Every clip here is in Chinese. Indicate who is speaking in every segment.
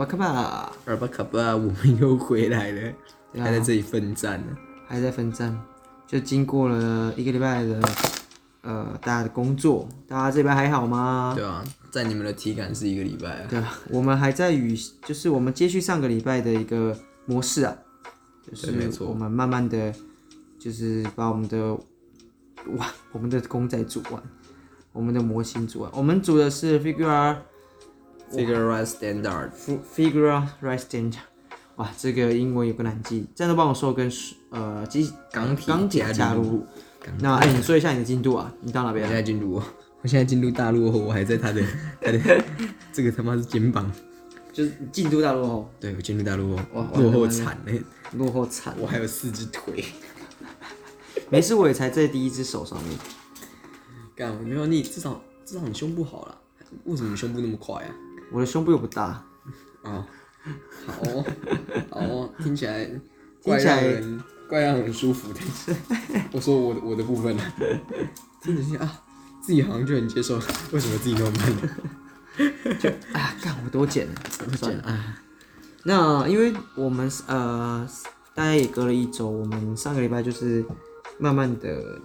Speaker 1: 阿巴卡巴，
Speaker 2: 阿巴卡巴，我们又回来了，
Speaker 1: 啊
Speaker 2: 还在这里奋战呢。
Speaker 1: 还在奋战，就经过了一个礼拜的呃大家的工作，大家这边还好吗？
Speaker 2: 对啊，在你们的体感是一个礼拜啊。
Speaker 1: 对啊，我们还在与就是我们接续上个礼拜的一个模式啊，就是
Speaker 2: 没错
Speaker 1: 我们慢慢的就是把我们的哇我们的公仔组完，我们的模型组完，我们组的是 figure
Speaker 2: Figure right
Speaker 1: standard，figure right Standard 哇这个英文有个难记，这样都帮我说跟呃机
Speaker 2: 钢铁
Speaker 1: 钢铁
Speaker 2: 加
Speaker 1: 加
Speaker 2: 入
Speaker 1: 入。那哎、你说一下你的进度啊？你到哪边啊？
Speaker 2: 现在进入，我现在进入大陆后，我还在他的 他的这个他妈是肩膀。
Speaker 1: 就是进度大陆后，
Speaker 2: 对，我进入大陆后
Speaker 1: 哇，
Speaker 2: 落后惨嘞，
Speaker 1: 落后惨。
Speaker 2: 我还有四只腿。
Speaker 1: 没事，我也才在第一只手上面。
Speaker 2: 干，没有你，至少至少你胸部好了，为什么你胸部那么快啊？
Speaker 1: 我的胸部又不大，
Speaker 2: 哦，好哦，好哦，听起来
Speaker 1: 听
Speaker 2: 怪让人怪让人舒服的。我说我的我的部分呢，听着听啊，自己好像就很接受，为什么自己那么慢呢？
Speaker 1: 啊，干我多减算了。
Speaker 2: 啊，
Speaker 1: 那因为我们呃，大概也隔了一周，我们上个礼拜就是慢慢的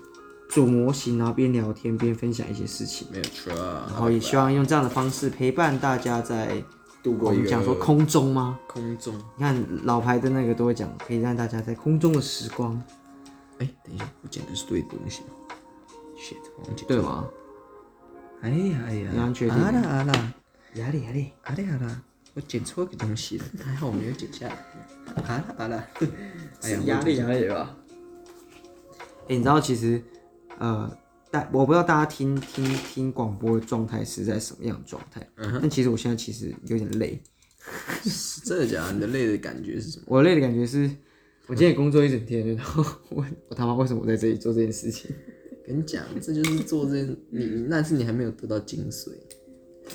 Speaker 1: 做模型，然后边聊天边分享一些事情，
Speaker 2: 没有错，
Speaker 1: 然后也希望用这样的方式陪伴大家在
Speaker 2: 度过一个
Speaker 1: 们讲说空中吗？
Speaker 2: 空中。
Speaker 1: 你看老牌的那个都会讲，可以让大家在空中的时光，
Speaker 2: 哎、等一下，我捡的是对的东西吗？shit，我忘记。
Speaker 1: 对吗？
Speaker 2: 哎呀哎呀，
Speaker 1: 你要确定
Speaker 2: 啊啦啊啦
Speaker 1: 压力压力，
Speaker 2: 啊啦啊啦，我捡错个东西了，还好我没有剪下来。啊啦啊啦，哎呀，
Speaker 1: 压力压力吧。哎、你知道其实呃，大我不知道大家听听听广播的状态是在什么样的状态，嗯但其实我现在其实有点累。
Speaker 2: 是真的假的？你的累的感觉是什么？
Speaker 1: 我累的感觉是，我今天也工作一整天，然后我我他妈为什么我在这里做这件事情？
Speaker 2: 跟你讲，这就是做这你，那是你还没有得到精髓。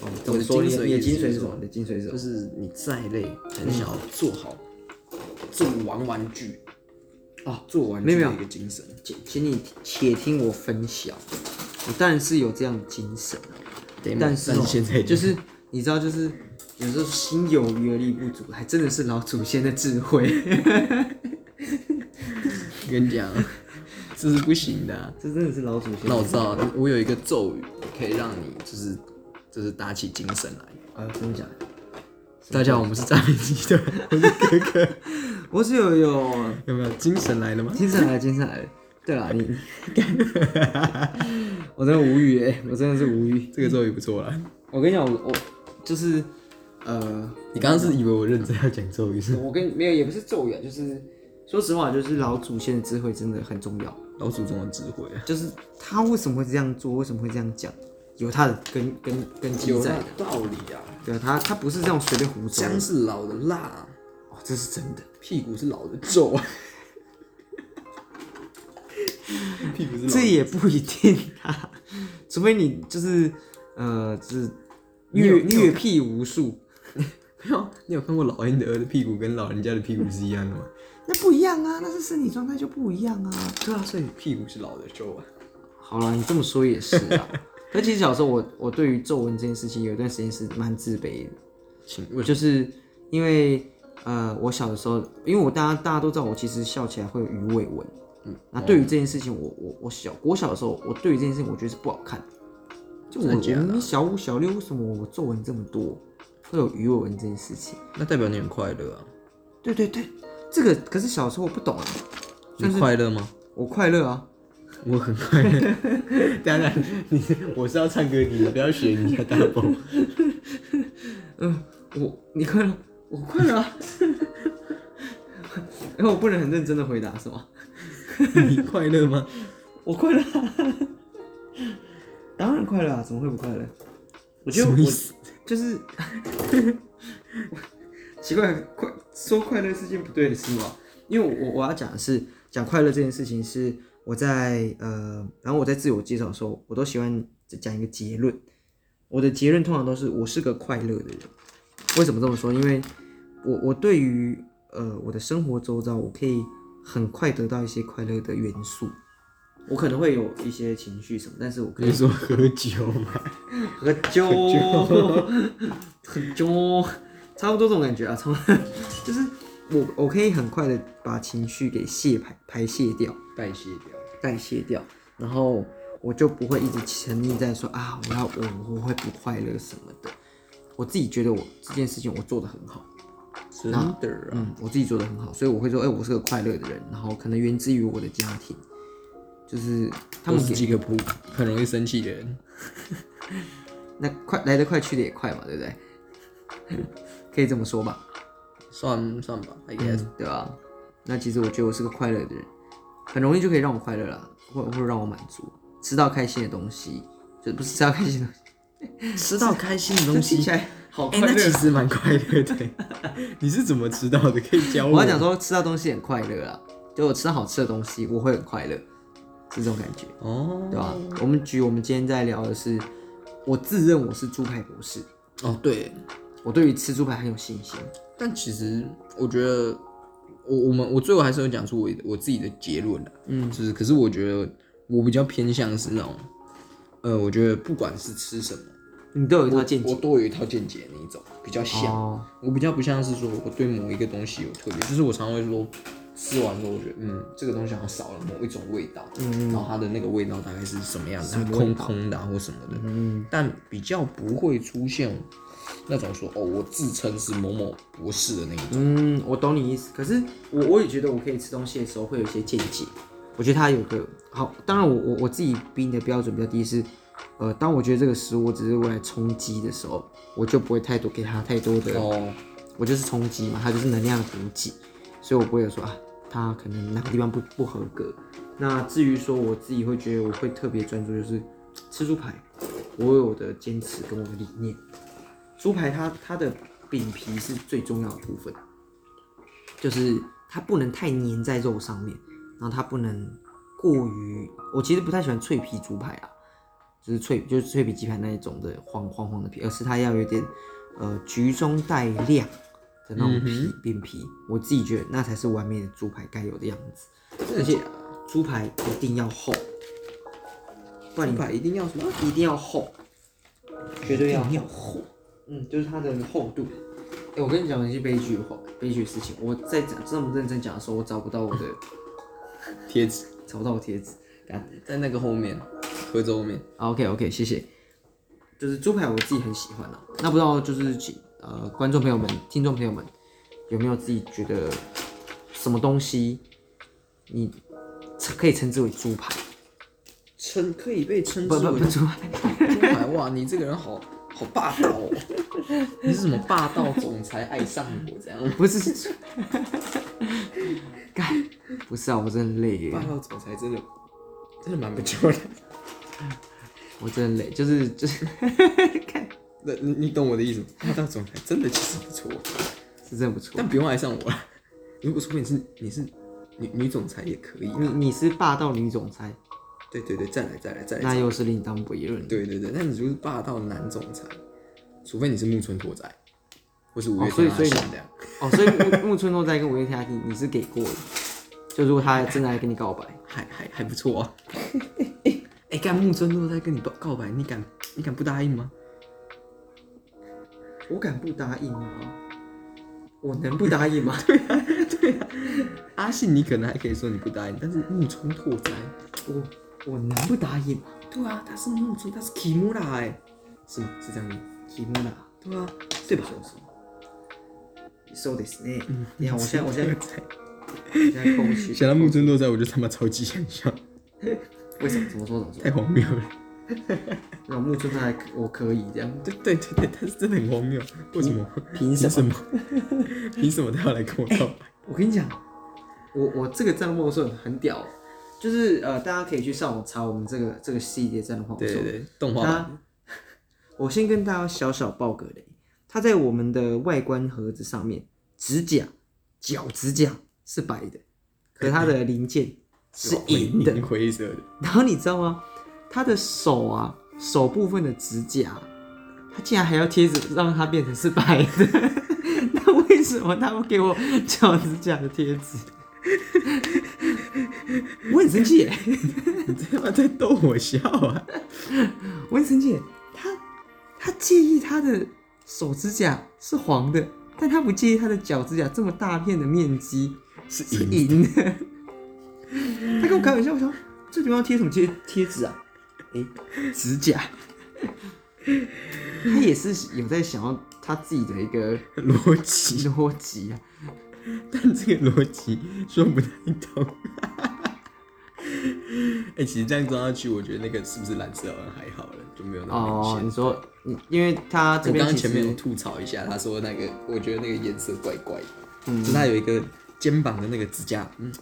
Speaker 1: 哦，怎么说？
Speaker 2: 髓
Speaker 1: 你的精髓是什么？你的精髓是什么？
Speaker 2: 就是你再累，还是想要做好，做完玩具，
Speaker 1: 哦，
Speaker 2: 做完
Speaker 1: 没有
Speaker 2: 一个精神。
Speaker 1: 请请你且听我分享，我当然是有这样的精神但是、哦、
Speaker 2: 现在
Speaker 1: 就是你知道，就是有时候心有余而力不足，还真的是老祖先的智慧，
Speaker 2: 跟你讲，这是不行的啊、
Speaker 1: 这真的是老祖先。
Speaker 2: 那我知道，我有一个咒语，可以让你就是就是打起精神来。
Speaker 1: 啊，真的假的？
Speaker 2: 大家好，我们是诈骗集团，我是哥哥，
Speaker 1: 我是有有
Speaker 2: 有没有精神来了吗？
Speaker 1: 精神来了，精神来了。对啦，你，我真的无语哎，我真的是无语。
Speaker 2: 这个咒语不错啦。
Speaker 1: 我跟你讲，我我就是呃，
Speaker 2: 你刚刚是以为我认真要讲咒语是吗？
Speaker 1: 我跟没有也不是咒语啊，就是说实话，就是老祖先的智慧真的很重要。
Speaker 2: 老祖宗的智慧啊，
Speaker 1: 就是他为什么会这样做，为什么会这样讲，有他的根根根基在的。
Speaker 2: 道理啊。
Speaker 1: 对啊，他他不是这样随便胡诌
Speaker 2: 姜是老的辣，
Speaker 1: 哦，这是真的。
Speaker 2: 屁股是老的皱啊。屁股是老
Speaker 1: 这也不一定啊，除非你就是呃，就是阅
Speaker 2: 你有
Speaker 1: 阅屁无数，
Speaker 2: 没有？你有看过老人的的屁股跟老人家的屁股是一样的吗？
Speaker 1: 那不一样啊，那是身体状态就不一样啊。
Speaker 2: 对啊，所以屁股是老的皱啊。
Speaker 1: 好了，你这么说也是啊。可其实小时候我我对于皱纹这件事情有一段时间是蛮自卑的，
Speaker 2: 请问
Speaker 1: 就是因为呃，我小的时候，因为我大家大家都知道我其实笑起来会有鱼尾纹，嗯，那对于这件事情，我我我小我小的时候，我对于这件事情我觉得是不好看，就我
Speaker 2: 真的假的
Speaker 1: 我明明小五小六，为什么我皱纹这么多，会有鱼尾纹这件事情？
Speaker 2: 那代表你很快乐啊？
Speaker 1: 对对对，这个可是小时候我不懂啊，
Speaker 2: 你快乐吗？
Speaker 1: 我快乐啊，
Speaker 2: 我很快乐。当然，你我是要唱歌，你不要学人家大风。
Speaker 1: 嗯，我你快乐，我快乐啊，然后我不能很认真的回答是吗？
Speaker 2: 你快乐吗？
Speaker 1: 我快乐啊，当然快乐啊，怎么会不快乐？我觉得我？就是 奇怪，快说快乐是件不对的事吗？因为我我我要讲的是讲快乐这件事情是我在呃，然后我在自我介绍的时候，我都喜欢讲一个结论。我的结论通常都是我是个快乐的人。为什么这么说？因为我我对于呃我的生活周遭，我可以很快得到一些快乐的元素。我可能会有一些情绪什么，但是我可以
Speaker 2: 说喝酒吗？
Speaker 1: 喝酒，喝酒，差不多这种感觉啊，差不多就是我我可以很快的把情绪给泄排排泄掉，
Speaker 2: 代谢掉。
Speaker 1: 代谢掉，然后我就不会一直沉溺在说啊，我要我我会不快乐什么的。我自己觉得我这件事情我做的很好，
Speaker 2: 真的啊，
Speaker 1: 嗯，我自己做的很好，所以我会说，哎、我是个快乐的人，然后可能源自于我的家庭，就是他
Speaker 2: 他们几个不很容易生气的人。
Speaker 1: 那快来得快去的也快嘛，对不对？可以这么说吧，
Speaker 2: 算算吧，I guess。
Speaker 1: 对吧、那其实我觉得我是个快乐的人，很容易就可以让我快乐了，或或者让我满足，吃到开心的东西，就不是吃到开心的东西，
Speaker 2: 吃到开心的东西
Speaker 1: 好
Speaker 2: 哎、
Speaker 1: 快乐。
Speaker 2: 那其实蛮快乐的。你是怎么知道的？可以教我。
Speaker 1: 我要讲说吃到东西很快乐啊，就我吃到好吃的东西，我会很快乐，是这种感觉，
Speaker 2: 哦，
Speaker 1: 对吧？我们举我们今天在聊的是，我自认我是猪排博士，
Speaker 2: 哦，对，
Speaker 1: 我对于吃猪排很有信心。
Speaker 2: 但其实我觉得，我我们我最后还是有讲出我我自己的结论的，
Speaker 1: 嗯，
Speaker 2: 就是可是我觉得我比较偏向是那种，呃，我觉得不管是吃什么，
Speaker 1: 你都有一套见解
Speaker 2: 我都有一套见解那一种，比较像。
Speaker 1: 哦，
Speaker 2: 我比较不像是说我对某一个东西有特别，就是我常常会说，吃完之后我觉得，嗯，这个东西好像少了某一种味道，
Speaker 1: 嗯
Speaker 2: 然后它的那个味道大概是什么样子，空空的、啊、或什么的，
Speaker 1: 嗯，
Speaker 2: 但比较不会出现那种说，哦，我自称是某某博士的那一种。
Speaker 1: 嗯，我懂你意思。可是我我也觉得我可以吃东西的时候会有一些见解。我觉得它有个好，当然我我我自己比你的标准比较低是，呃，当我觉得这个食物只是为了充饥的时候，我就不会太多给它太多的，
Speaker 2: 哦，
Speaker 1: 我就是充饥嘛，它就是能量的补给，所以我不会有说啊，它可能哪个地方不不合格。那至于说我自己会觉得我会特别专注，就是吃猪排，我有我的坚持跟我的理念。猪排它它的饼皮是最重要的部分，就是它不能太粘在肉上面，然后它不能过于，我其实不太喜欢脆皮猪排啊，就是脆就是脆皮鸡排那一种的黄黄黄的皮，而是它要有点呃橘中带亮的那种皮、饼皮，我自己觉得那才是完美的猪排该有的样子，而且猪排一定要厚，不然你
Speaker 2: 猪排一定要什么？
Speaker 1: 一定要厚，绝对要
Speaker 2: 要厚。
Speaker 1: 嗯，就是它的厚度。哎、我跟你讲一些悲剧的话，悲剧的事情。我在讲这么认真讲的时候，我找不到我的，
Speaker 2: 贴纸
Speaker 1: 找不到我贴纸。干
Speaker 2: 在那个后面，盒子后面。
Speaker 1: 啊，OK OK，谢谢。就是猪排，我自己很喜欢啊。那不知道就是请呃观众朋友们、听众朋友们，有没有自己觉得什么东西你可以称之为猪排？
Speaker 2: 称可以被称之为
Speaker 1: 猪排。
Speaker 2: 猪排哇！你这个人好好霸道哦！你是什么霸道总裁爱上我这样？
Speaker 1: 不是，干，不是啊，我真的累耶
Speaker 2: 霸，道总裁真的真的蛮不错的。
Speaker 1: 我真的累，就是就是
Speaker 2: 那你你懂我的意思吗？霸道总裁真的其实不错，
Speaker 1: 是真的不错。
Speaker 2: 但不用爱上我了。如果说你是你是女女总裁也可以啊。
Speaker 1: 你你是霸道女总裁，
Speaker 2: 对对对，再来再来再来。
Speaker 1: 那又是另当别论。
Speaker 2: 对对对，那你就是霸道男总裁，除非你是木村拓哉，或是五月
Speaker 1: 哦所以所以
Speaker 2: 天阿信这样。
Speaker 1: 哦，所以木木村拓哉跟五月天阿信你是给过的，就如果他真的来跟你告白，
Speaker 2: 还还还不错啊。哎、干木村拓哉跟你告告白，你敢你敢不答应吗？
Speaker 1: 我敢不答应吗？我能不答应吗？
Speaker 2: 阿信你可能还可以说你不答应，但是木村拓哉，
Speaker 1: 我我能不答应吗？
Speaker 2: 对啊，他是木村，他是 Kimura 哎、是吗？是这样吗？
Speaker 1: 题目啦，
Speaker 2: 对啊，对吧？
Speaker 1: そうですね。你看，我现在我现在我现在空虚。
Speaker 2: 想到木村拓哉，我就他妈超级想笑，
Speaker 1: 为什么？怎么说？怎么说？
Speaker 2: 太荒谬了。
Speaker 1: 那木村拓哉我可以这样，
Speaker 2: 对对对对，但是真的很荒谬，为什么？
Speaker 1: 凭什么？
Speaker 2: 凭什么？他要来跟我告白？
Speaker 1: 我跟你讲，我我这个战斗是很很屌，就是呃，大家可以去上网查我们这个这个系列战斗话。
Speaker 2: 对对对，动画版，
Speaker 1: 我先跟大家小小爆个雷，它在我们的外观盒子上面，指甲、脚指甲是白的，可它的零件是银的。
Speaker 2: 灰色的。
Speaker 1: 然后你知道吗？他的手啊，手部分的指甲，他竟然还要贴纸让它变成是白的。那为什么他不给我脚指甲的贴纸？我很生气耶，
Speaker 2: 你他妈在逗我笑啊！
Speaker 1: 我很生气。他他介意他的手指甲是黄的，但他不介意他的脚指甲这么大片的面积
Speaker 2: 是
Speaker 1: 是银的。他跟我开玩笑，我说这地方贴什么贴贴纸啊？哎、指甲。他也是有在想要他自己的一个
Speaker 2: 逻辑，
Speaker 1: 逻辑啊。
Speaker 2: 但这个逻辑说不太通。哎、其实这样装上去，我觉得那个是不是蓝色好像还好了，就没有那么明
Speaker 1: 哦，
Speaker 2: 显。
Speaker 1: 你说，你因为他这
Speaker 2: 我刚刚前面有吐槽一下，他说那个，我觉得那个颜色怪怪的，
Speaker 1: 嗯
Speaker 2: 就他有一个肩膀的那个指甲，嗯，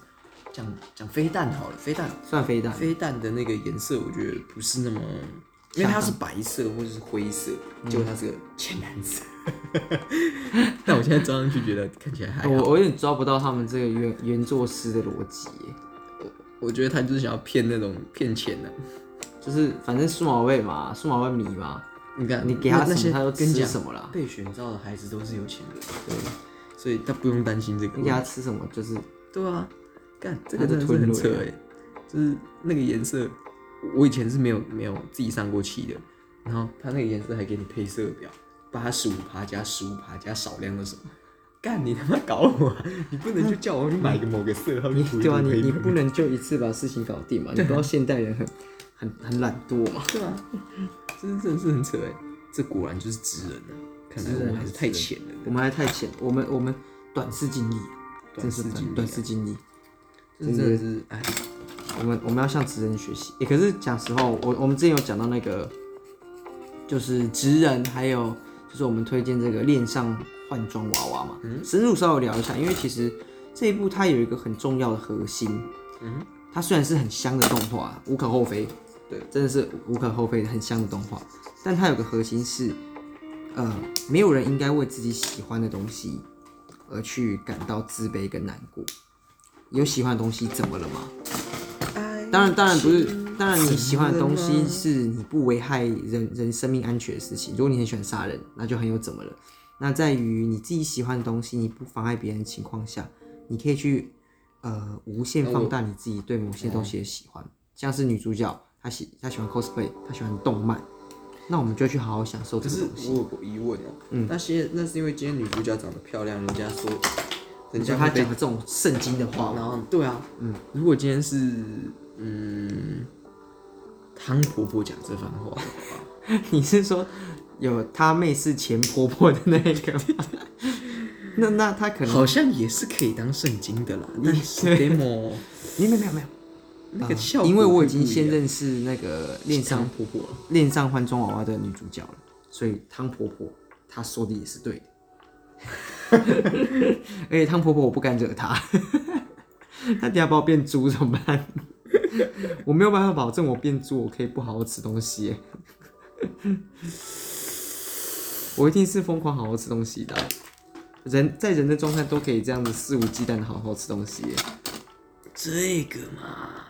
Speaker 2: 讲讲飞弹好了，飞弹，
Speaker 1: 算飞弹，
Speaker 2: 飞弹的那个颜色，我觉得不是那么，因为它是白色或者是灰色，
Speaker 1: 嗯。
Speaker 2: 结果它是个浅蓝色。但我现在装上去觉得看起来还好，
Speaker 1: 我我有点抓不到他们这个原原作师的逻辑耶，
Speaker 2: 我觉得他就是想要骗那种骗钱的。
Speaker 1: 就是反正数码味嘛，数码味迷嘛，
Speaker 2: 你看，
Speaker 1: 你给他
Speaker 2: 那那些
Speaker 1: 他都吃
Speaker 2: 跟你讲
Speaker 1: 什么了
Speaker 2: 被选召的孩子都是有钱的，对，所以他不用担心这个
Speaker 1: 你给他。吃什么就是
Speaker 2: 对啊，干这个真的是很扯哎，就是那个颜色，我以前是没有没有自己上过漆的，然后它那个颜色还给你配色表，八十五趴加十五趴加少量的什么。干你他妈搞我、啊！你不能就叫我去买个某个色号
Speaker 1: 对啊，你你不能就一次把事情搞定嘛，你不知道现代人很很很懒惰嘛，
Speaker 2: 对啊，真的真的是很扯哎，这果然就是直人啊！看来我们还是太浅了。
Speaker 1: 我们还太浅，我们我们短视经历，
Speaker 2: 短视
Speaker 1: 短视近利，
Speaker 2: 这真的是哎，
Speaker 1: 我们我们要向职人学习。也、可是讲实话，我我们之前有讲到那个，就是职人，还有就是我们推荐这个恋上换装娃娃嘛，深入稍微聊一下，因为其实这一部它有一个很重要的核心，
Speaker 2: 嗯，
Speaker 1: 它虽然是很香的动画，无可厚非，
Speaker 2: 对，
Speaker 1: 真的是无可厚非的很香的动画，但它有个核心是，呃，没有人应该为自己喜欢的东西而去感到自卑跟难过。有喜欢的东西怎么了吗？当然，当然不是，当然你喜欢的东西是你不危害人人生命安全的事情。如果你很喜欢杀人，那就很有怎么了。那在于你自己喜欢的东西，你不妨碍别人的情况下，你可以去呃无限放大你自己对某些东西的喜欢。像是女主角，她喜她喜欢 cosplay，她喜欢动漫，那我们就去好好享受这个东西。
Speaker 2: 我有个疑问哦、嗯，那些那是因为今天女主角长得漂亮，人家说，人
Speaker 1: 就她
Speaker 2: 家会被
Speaker 1: 讲的这种圣经的话，
Speaker 2: 然后对啊，嗯，如果今天是嗯汤婆婆讲这番话的话，
Speaker 1: 你是说有她妹是前婆婆的那个吗？那那她可能
Speaker 2: 好像也是可以当圣经的啦。但是 demo
Speaker 1: 没有没有没有，
Speaker 2: 那个效果
Speaker 1: 因为我已经先认识那个恋上
Speaker 2: 婆婆了，
Speaker 1: 恋上换装娃娃的女主角了，所以汤婆婆她说的也是对的。而且汤婆婆我不敢惹她，她等下把我变猪怎么办？我没有办法保证我变猪，我可以不好好吃东西。我一定是疯狂好好吃东西的啊、人在人的状态都可以这样子肆无忌惮的好好吃东西。
Speaker 2: 这个嘛。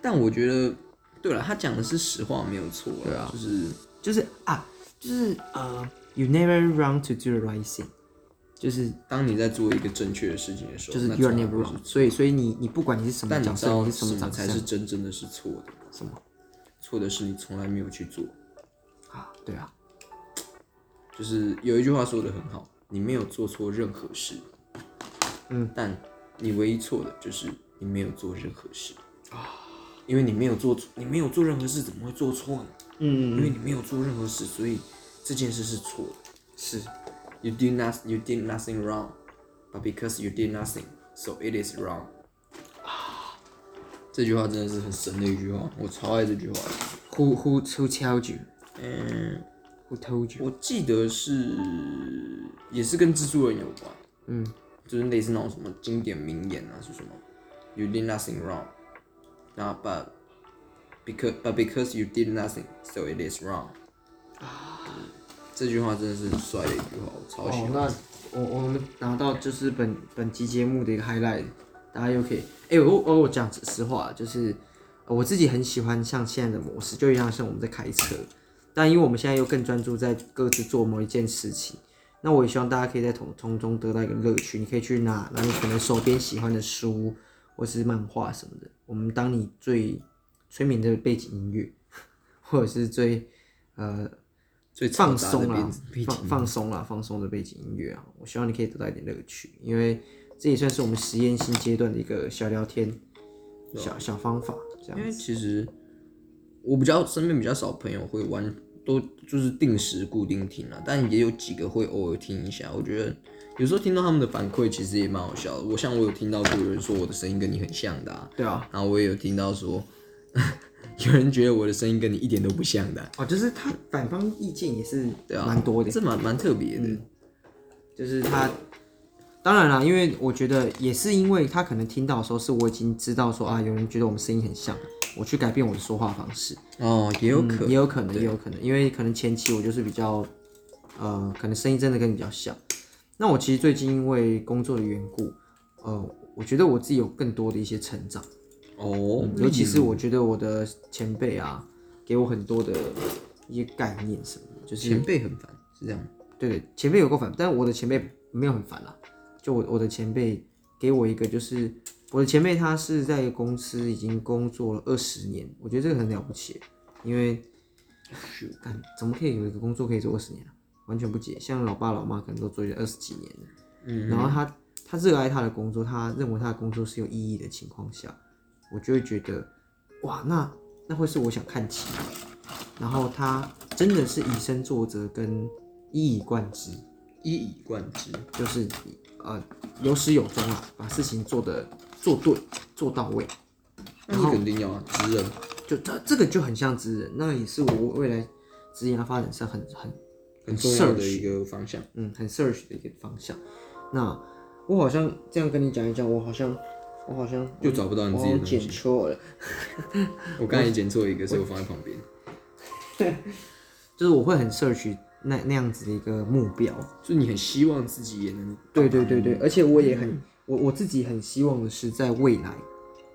Speaker 2: 但我觉得，对了，他讲的是实话，没有错。
Speaker 1: 对啊
Speaker 2: 就是
Speaker 1: 就是啊，就是呃，you never wrong to do the right thing，就是
Speaker 2: 当你在做一个正确的事情的时候，
Speaker 1: 就是
Speaker 2: 那
Speaker 1: you are never
Speaker 2: 不是
Speaker 1: wrong，所以所以你你不管你是什么角色，
Speaker 2: 但你知道
Speaker 1: 你是什么
Speaker 2: 才是真正的是错的？
Speaker 1: 什么
Speaker 2: 错的是你从来没有去做。
Speaker 1: 啊？对啊，
Speaker 2: 就是有一句话说的很好，你没有做错任何事，
Speaker 1: 嗯，
Speaker 2: 但你唯一错的就是你没有做任何事啊，因为你没有做错，你没有做任何事，怎么会做错呢？
Speaker 1: 嗯
Speaker 2: 因为你没有做任何事，所以这件事是错的。
Speaker 1: 是
Speaker 2: You did not, you did nothing wrong, but because you did nothing, so it is wrong. 这句话真的是很神的一句话，我超爱这句话的。
Speaker 1: who who who told you
Speaker 2: 嗯，
Speaker 1: who told you？
Speaker 2: 我记得是也是跟蜘蛛人有关，
Speaker 1: 嗯，
Speaker 2: 就是类似那种什么经典名言啊，是什么？You did nothing wrong，然后 but because but because you did nothing, so it is wrong。 这句话真的是很帅的一句话，我超喜
Speaker 1: 哦
Speaker 2: 欢。，
Speaker 1: 那我我们拿到就是本本期节目的一个 highlight，大家又可以，哎、我我我讲实话，就是我自己很喜欢像现在的模式，就一样像我们在开车，但因为我们现在又更专注在各自做某一件事情，那我也希望大家可以在从从中得到一个乐趣，你可以去拿拿你可能手边喜欢的书或是漫画什么的，我们当你最催眠的背景音乐，或者是最呃
Speaker 2: 最
Speaker 1: 放松啦放放松啦，放松的背景音乐啊，我希望你可以得到一点乐趣，因为这也算是我们实验新阶段的一个小聊天、小小方法，这样
Speaker 2: 因为其实我比较身边比较少朋友会玩，都就是定时固定听啊，但也有几个会偶尔听一下。我觉得有时候听到他们的反馈，其实也蛮好笑的。我像我有听到过有人说我的声音跟你很像的、啊，
Speaker 1: 对啊，
Speaker 2: 然后我也有听到说 有人觉得我的声音跟你一点都不像的。啊、
Speaker 1: 哦，就是他反方意见也是
Speaker 2: 对啊，
Speaker 1: 蛮多的，
Speaker 2: 这蛮蛮特别的。
Speaker 1: 就是他，当然啦，因为我觉得也是因为他可能听到的时候，是我已经知道说啊，有人觉得我们声音很像，我去改变我的说话方式，
Speaker 2: 哦，也有可能，
Speaker 1: 也有可能，也有可能，因为可能前期我就是比较，呃，可能声音真的跟你比较像。那我其实最近因为工作的缘故，呃，我觉得我自己有更多的一些成长，
Speaker 2: 哦，
Speaker 1: 尤其是我觉得我的前辈啊，给我很多的一些概念什么的，就是
Speaker 2: 前辈很烦，是这样吗。
Speaker 1: 对对，前辈有够烦，但我的前辈没有很烦啦。就我我的前辈给我一个，就是我的前辈他是在公司已经工作了二十年，我觉得这个很了不起，因为干怎么可以有一个工作可以做二十年啊？完全不解。像老爸老妈可能都做了二十几年了，嗯，然后他他热爱他的工作，他认为他的工作是有意义的情况下，我就会觉得哇，那那会是我想看齐的。然后他真的是以身作则跟一以贯之，
Speaker 2: 一以贯之，
Speaker 1: 就是呃有始有终啊，把事情做的做对做到位，
Speaker 2: 那是肯定要啊，职人。
Speaker 1: 就这这个就很像职人，那也是我未来职业发展上很很
Speaker 2: 很重要的一个方向。
Speaker 1: 嗯很 search 的一个方向。那我好像这样跟你讲一讲，我好像我好像
Speaker 2: 又找不到你自己的东西
Speaker 1: 我剪错了，
Speaker 2: 我刚才也剪错一个，所以我放在旁边。
Speaker 1: 就是我会很 search 那那样子的一个目标。
Speaker 2: 就你很希望自己也能
Speaker 1: 对对对对，而且我也很我我自己很希望的是，在未来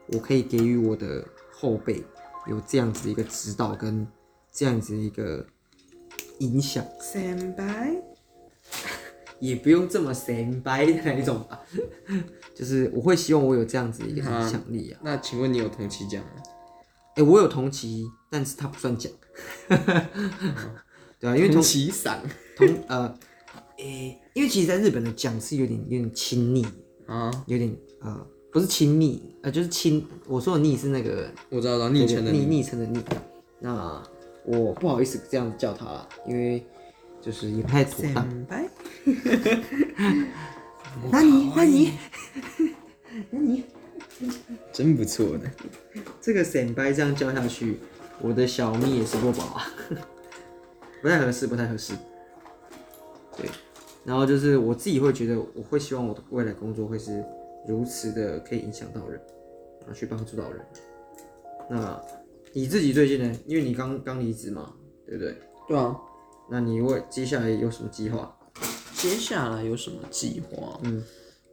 Speaker 1: 我可以给予我的后辈有这样子的一个指导跟这样子的一个影响。
Speaker 2: 三百，
Speaker 1: 也不用这么神 白的那一种吧，就是我会希望我有这样子的一个影响力啊。
Speaker 2: 那请问你有同期奖吗？
Speaker 1: 哎、我有同期，但是它不算奖，对啊，因为同
Speaker 2: 期赏
Speaker 1: 同呃，诶、因为其实在日本的奖是有点有点亲昵，
Speaker 2: 啊，
Speaker 1: 有点呃不是亲昵，呃就是亲，我说的昵是那个
Speaker 2: 我知道，到昵称的
Speaker 1: 昵，昵称的昵。那我不好意思这样子叫他啦，因为就是也不太妥当。
Speaker 2: 三百，
Speaker 1: 那你那你那你
Speaker 2: 真不错的。
Speaker 1: 这个显摆这样叫下去，我的小蜜也是不饱啊，不太合适，不太合适。对，然后就是我自己会觉得，我会希望我的未来工作会是如此的可以影响到人，然后去帮助到人。那你自己最近呢？因为你刚刚离职嘛，对不对？
Speaker 2: 对啊，
Speaker 1: 那你为接下来有什么计划？
Speaker 2: 接下来有什么计划？嗯，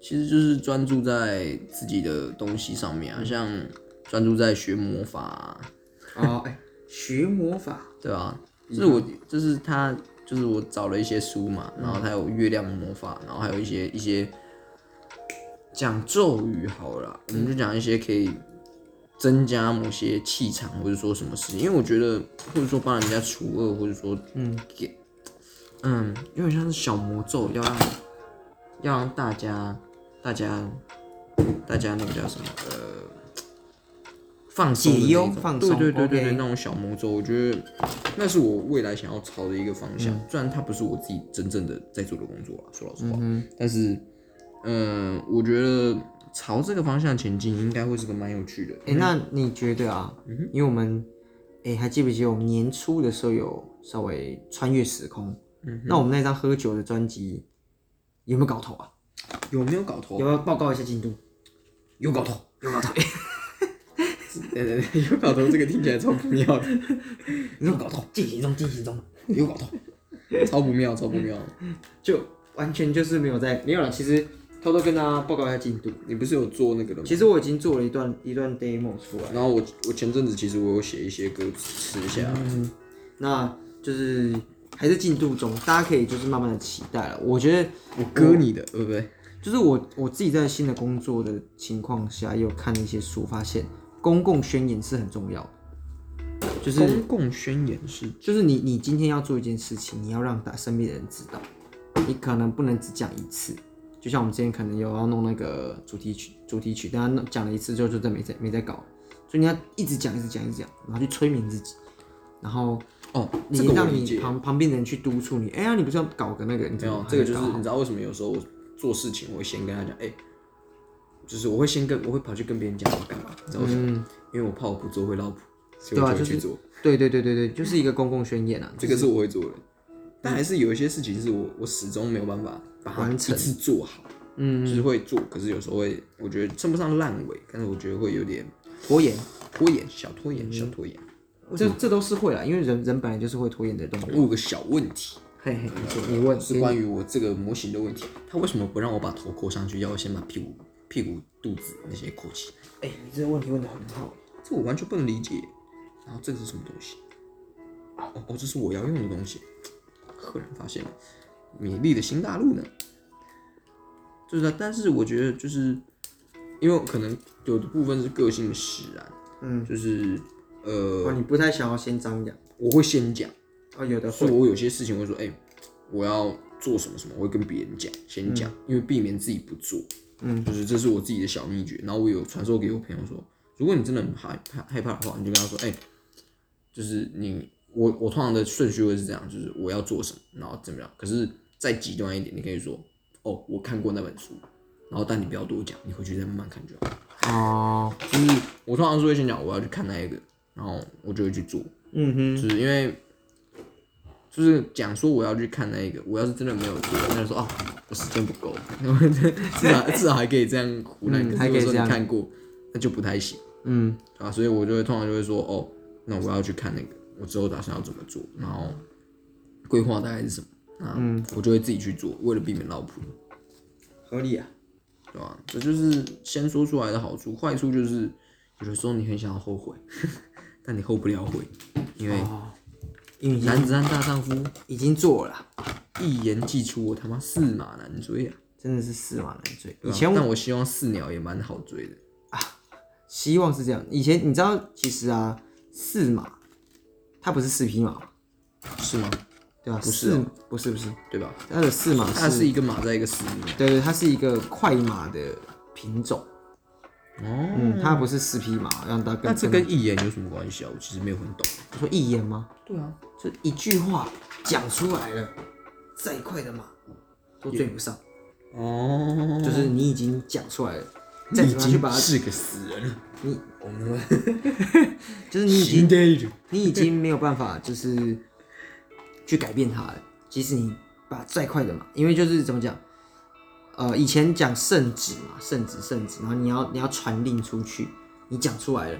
Speaker 2: 其实就是专注在自己的东西上面啊，像专注在学魔法啊、
Speaker 1: 哦，哎，学魔法，
Speaker 2: 对啊，就是我，就是他，就是我找了一些书嘛，然后他有月亮魔法，然后还有一些一些讲咒语好了啦，我们就讲一些可以增加某些气场，或者说什么事情，因为我觉得，或者说帮人家除恶，或者说嗯。给，嗯，有点像是小魔咒，要让要让大家大家大家那个叫什么呃。放松
Speaker 1: 解忧放松
Speaker 2: 对对对对对，那种小魔咒，我觉得那是我未来想要朝的一个方向。
Speaker 1: 嗯。
Speaker 2: 虽然它不是我自己真正的在做的工作啊，说老实话，
Speaker 1: 嗯
Speaker 2: 但是，嗯、我觉得朝这个方向前进，应该会是个蛮有趣的。
Speaker 1: 哎、那你觉得啊？嗯因为我们，哎、还记不记得我们年初的时候有稍微穿越时空？嗯那我们那张喝酒的专辑有没有搞头啊？
Speaker 2: 有没有搞头
Speaker 1: 有？没有报告一下进度？
Speaker 2: 有搞头，
Speaker 1: 有搞头，
Speaker 2: 对对对，有搞头，这个听起来超不妙的，
Speaker 1: 有搞头，进行中，进行中，
Speaker 2: 有搞头，超不妙，超不妙。
Speaker 1: 就完全就是没有在没有了。其实偷偷跟大家报告一下进度。
Speaker 2: 你不是有做那个的吗？
Speaker 1: 其实我已经做了一段一段 demo 出来，
Speaker 2: 然后我我前阵子其实我有写一些歌词下来，
Speaker 1: 那就是还是进度中，大家可以就是慢慢的期待了。我觉得
Speaker 2: 我割你的，对不对？
Speaker 1: 就是我我自己在新的工作的情况下，也有看了一些书，发现公共宣言是很重要的。就是
Speaker 2: 公共宣言是
Speaker 1: 就是你你今天要做一件事情，你要让大身边的人知道，你可能不能只讲一次。就像我们之前可能有要弄那个主题曲，主题曲，但他讲了一次之后就再没再没再搞，所以你要一直讲，一直讲，一直讲，然后去催眠自己，然后
Speaker 2: 哦，
Speaker 1: 你
Speaker 2: 个我
Speaker 1: 让你
Speaker 2: 解。
Speaker 1: 旁旁边的人去督促你，哎呀，你不是要搞个那个？你
Speaker 2: 没
Speaker 1: 怎么，
Speaker 2: 有这个就是
Speaker 1: 还没搞
Speaker 2: 你知道为什么有时候我做事情我会先跟他讲，哎、就是我会先跟我会跑去跟别人讲我要干嘛，你知道为什么？
Speaker 1: 嗯，
Speaker 2: 因为我怕我不做会落谱，所以
Speaker 1: 对啊就是
Speaker 2: 我就会去做。
Speaker 1: 对对对对对，就是一个公共宣言啊，
Speaker 2: 这个是我会做的，但还是有一些事情是我我始终没有办法把它一次做好，
Speaker 1: 嗯
Speaker 2: 就是会做，可是有时候会我觉得称不上烂尾，但是我觉得会有点
Speaker 1: 拖延，
Speaker 2: 拖延，小拖
Speaker 1: 嗯
Speaker 2: 延，小拖延。
Speaker 1: 这这都是会啦，因为人人本来就是会拖延的动物。
Speaker 2: 我有个小问题，
Speaker 1: 嘿嘿，你你问
Speaker 2: 是关于我这个模型的问题，他为什么不让我把头扣上去，要我先把屁股、屁股、肚子那些扣起来？
Speaker 1: 哎、你这个问题问的很好。
Speaker 2: 这我完全不能理解。然后这个是什么东西？哦哦，这是我要用的东西。赫然发现了美丽的新大陆呢。就是啊，但是我觉得就是因为可能有的部分是个性使然，
Speaker 1: 嗯，
Speaker 2: 就是呃，
Speaker 1: 哦，你不太想要先张扬。
Speaker 2: 我会先讲，
Speaker 1: 哦，有的会。
Speaker 2: 所以我有些事情会说，哎、我要做什么什么，我会跟别人讲，先讲，因为避免自己不做。
Speaker 1: 嗯，
Speaker 2: 就是这是我自己的小秘诀。然后我有传授给我朋友说，如果你真的很害怕害怕的话，你就跟他说，哎、就是你我我通常的顺序会是这样，就是我要做什么，然后怎么样。可是再极端一点，你可以说，哦，我看过那本书，然后但你不要多讲，你回去再慢慢看就好。
Speaker 1: 哦，
Speaker 2: 就是我通常是会先讲我要去看那一个，然后我就会去做。
Speaker 1: 嗯哼，
Speaker 2: 就是因为就是讲说我要去看那一个，我要是真的没有做，那就说哦，我时间不够，至少 至少还可以这样胡乱。
Speaker 1: 嗯
Speaker 2: 可是如果说
Speaker 1: 还可以这样。
Speaker 2: 你看过，那就不太行。
Speaker 1: 嗯，
Speaker 2: 啊，所以我就会通常就会说哦，那我要去看那个，我之后打算要怎么做，然后规划大概是什么，啊，
Speaker 1: 嗯
Speaker 2: 我就会自己去做，为了避免闹谱，
Speaker 1: 合理啊。
Speaker 2: 对吧？这就是先说出来的好处，坏处就是有的时候你很想要后悔，但你后不了悔，因为
Speaker 1: 哦，因为已经
Speaker 2: 男子汉大丈夫。
Speaker 1: 已经做了啦，
Speaker 2: 一言既出，我他妈驷马难追啊！
Speaker 1: 真的是驷马难追。
Speaker 2: 对吧
Speaker 1: 以前我
Speaker 2: 但我希望四鸟也蛮好追的啊。
Speaker 1: 希望是这样。以前你知道，其实啊，驷马它不是四匹马吗，
Speaker 2: 是吗？
Speaker 1: 对吧？
Speaker 2: 不是哦
Speaker 1: 不是不是，
Speaker 2: 对吧？
Speaker 1: 它的四马
Speaker 2: 它是一个马在一个四里面。
Speaker 1: 对对，它是一个快马的品种。
Speaker 2: 哦，
Speaker 1: 嗯，它不是四匹马，让大家
Speaker 2: 那这跟一言有什么关系啊？我其实没有很懂。
Speaker 1: 你说一言吗？
Speaker 2: 对啊，
Speaker 1: 就一句话讲出来了，再快的马都追不上。
Speaker 2: 哦，
Speaker 1: 就是你已经讲出来了，再
Speaker 2: 你已经
Speaker 1: 怎么去把它，
Speaker 2: 是个死人了。
Speaker 1: 你
Speaker 2: 我们
Speaker 1: 就是你已经。你已经没有办法就是去改变它了。即使你把再快的嘛，因为就是怎么讲，呃，以前讲圣旨嘛，圣旨圣旨，然后你要你要传令出去，你讲出来了，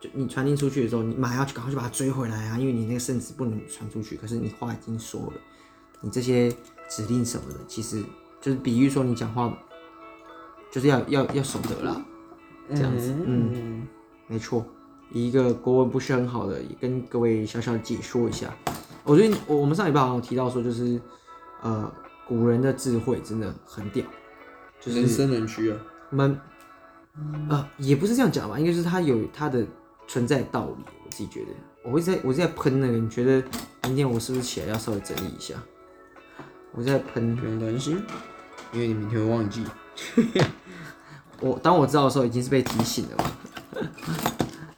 Speaker 1: 就你传令出去的时候，你马上要去赶快去把它追回来啊，因为你那个圣旨不能传出去，可是你话已经说了，你这些指令什么的，其实就是比喻说你讲话就是要要要守得啦，这样子，嗯。没错，一个国文不是很好的，也跟各位小小解说一下。我最近我我们上礼拜好像有提到说，就是呃古人的智慧真的很屌，就是
Speaker 2: 人生人区啊。
Speaker 1: 我们呃也不是这样讲吧，应该是它有它的存在道理。我自己觉得，我会在我在喷那个，你觉得明天我是不是起来要稍微整理一下？我在喷
Speaker 2: 不用担心，因为你明天会忘记。
Speaker 1: 我，当我知道的时候已经是被提醒了嘛。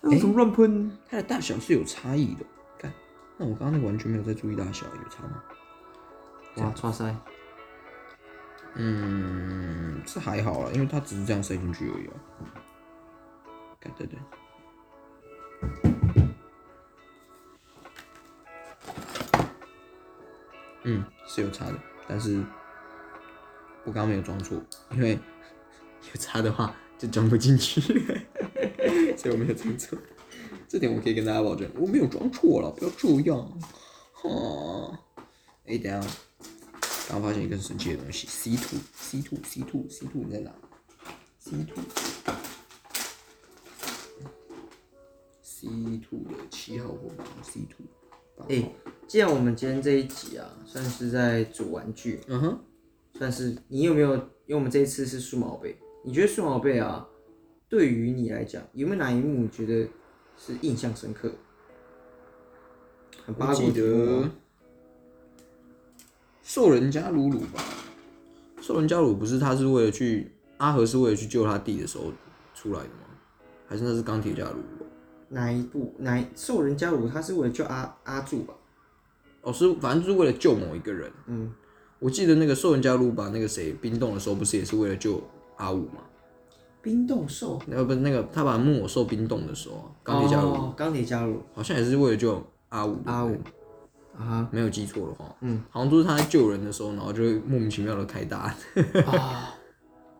Speaker 1: 为什么乱喷？
Speaker 2: 它的大小是有差异的。看，那我刚刚那个完全没有在注意大小，有差吗？
Speaker 1: 哇，差塞！
Speaker 2: 嗯，这还好啦，因为它只是这样塞进去而已啊。看，对对。嗯，是有差的，但是我刚刚没有装错，因为 有差的话就装不进去，所以我没有装错。这点我可以跟大家保证，我没有装错了，不要这样。哈，哎、等下，刚发现一个很神奇的东西，C two C two C two C two 你在哪？C two C two 的七号货码 C two。
Speaker 1: 哎、既然我们今天这一集啊，算是在煮玩具，
Speaker 2: 嗯哼，
Speaker 1: 算是你有没有？因为我们这一次是数码宝贝，你觉得数码宝贝啊，对于你来讲，有没有哪一幕你觉得是印象深刻？很八股
Speaker 2: 我记得兽人加鲁鲁吧，兽人加鲁鲁不是他是为了去阿和是为了去救他弟的时候出来的吗？还是那是钢铁加鲁鲁？
Speaker 1: 哪一部哪一兽人加鲁他是为了救阿阿柱吧？
Speaker 2: 哦，是反正就是为了救某一个人。
Speaker 1: 嗯，
Speaker 2: 我记得那个兽人加鲁把那个谁冰冻的时候，不是也是为了救阿五吗？
Speaker 1: 冰冻兽
Speaker 2: 那个不是那个他把木偶兽冰冻的时候啊，钢铁加鲁鲁
Speaker 1: 哦钢铁加鲁
Speaker 2: 好像也是为了救阿五。
Speaker 1: 阿五啊
Speaker 2: 没有记错的话，嗯，好像都是他在救人的时候，然后就会莫名其妙的开大，
Speaker 1: 啊，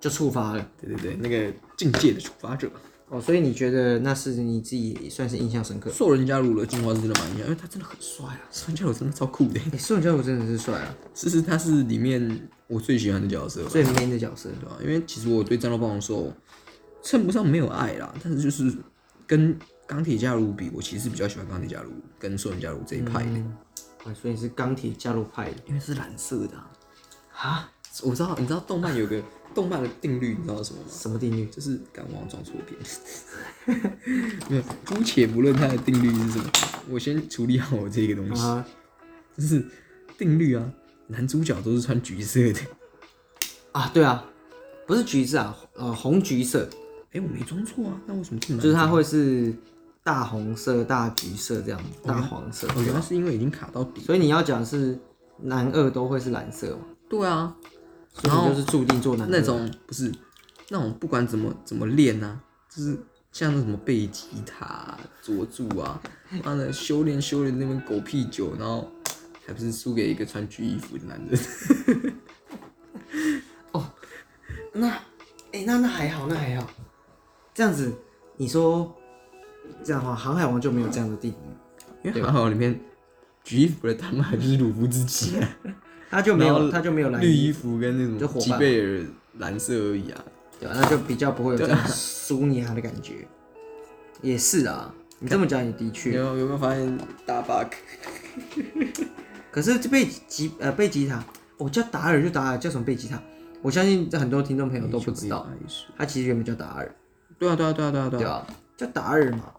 Speaker 1: 就触发了
Speaker 2: 对对对，那个境界的触发者。
Speaker 1: 哦，所以你觉得那是你自己算是印象深刻？
Speaker 2: 兽人加入了进化是真的蛮印象，因为他真的很帅啊，兽人加入真的超酷的。
Speaker 1: 哎，兽人加鲁真的是帅啊，
Speaker 2: 其实他是里面我最喜欢的角色吧，
Speaker 1: 最 man 的角色。
Speaker 2: 对吧、因为其实我对战斗暴龙兽称不上没有爱啦，但是就是跟钢铁加入比，我其实比较喜欢钢铁加入跟兽人加入这一派的，
Speaker 1: 啊，所以你是钢铁加鲁派的
Speaker 2: 因为是蓝色的、啊。
Speaker 1: 啊？
Speaker 2: 我知道，你知道动漫有个动漫的定律，你知道什么吗？
Speaker 1: 什么定律？
Speaker 2: 就是敢往装错边。没有，姑且不论它的定律是什么，我先处理好我这个东西。
Speaker 1: 啊，
Speaker 2: 就是定律啊，男主角都是穿橘色的。
Speaker 1: 啊，对啊，不是橘子啊，呃，红橘色，
Speaker 2: 哎、我没装错啊，那为什么这么难
Speaker 1: 就是它会是大红色、大橘色这样，大黄色。
Speaker 2: 哦，原来是因为已经卡到底。
Speaker 1: 所以你要讲是男二都会是蓝色嘛？
Speaker 2: 对啊，
Speaker 1: 所以就是注定做男二
Speaker 2: 那种不是那种不管怎么怎么练啊，就是像那什么背吉他、啊、佐助啊，妈的修炼修炼那边狗屁久，然后还不是输给一个穿橘衣服的男人。
Speaker 1: 哦那，哎、那那还好，那还好。这样子，你说这样的话，航海王就没有这样的定义，
Speaker 2: 因为航海王里面橘衣服的他妈就是鲁夫自己啊，
Speaker 1: 他就没有，他就没有蓝
Speaker 2: 绿衣服跟那种吉贝尔蓝色而已啊。
Speaker 1: 对吧？那就比较不会有这种苏尼亚的感觉。也是啊，你这么讲也的
Speaker 2: 你
Speaker 1: 确。
Speaker 2: 有有没有发现大 bug？
Speaker 1: 可是这贝吉呃贝吉塔，我、叫达尔就达尔，叫什么贝吉塔？我相信很多听众朋友都不知道，他其实原本叫达尔，
Speaker 2: 对啊对啊对啊对啊对啊，
Speaker 1: 对啊，叫达尔嘛，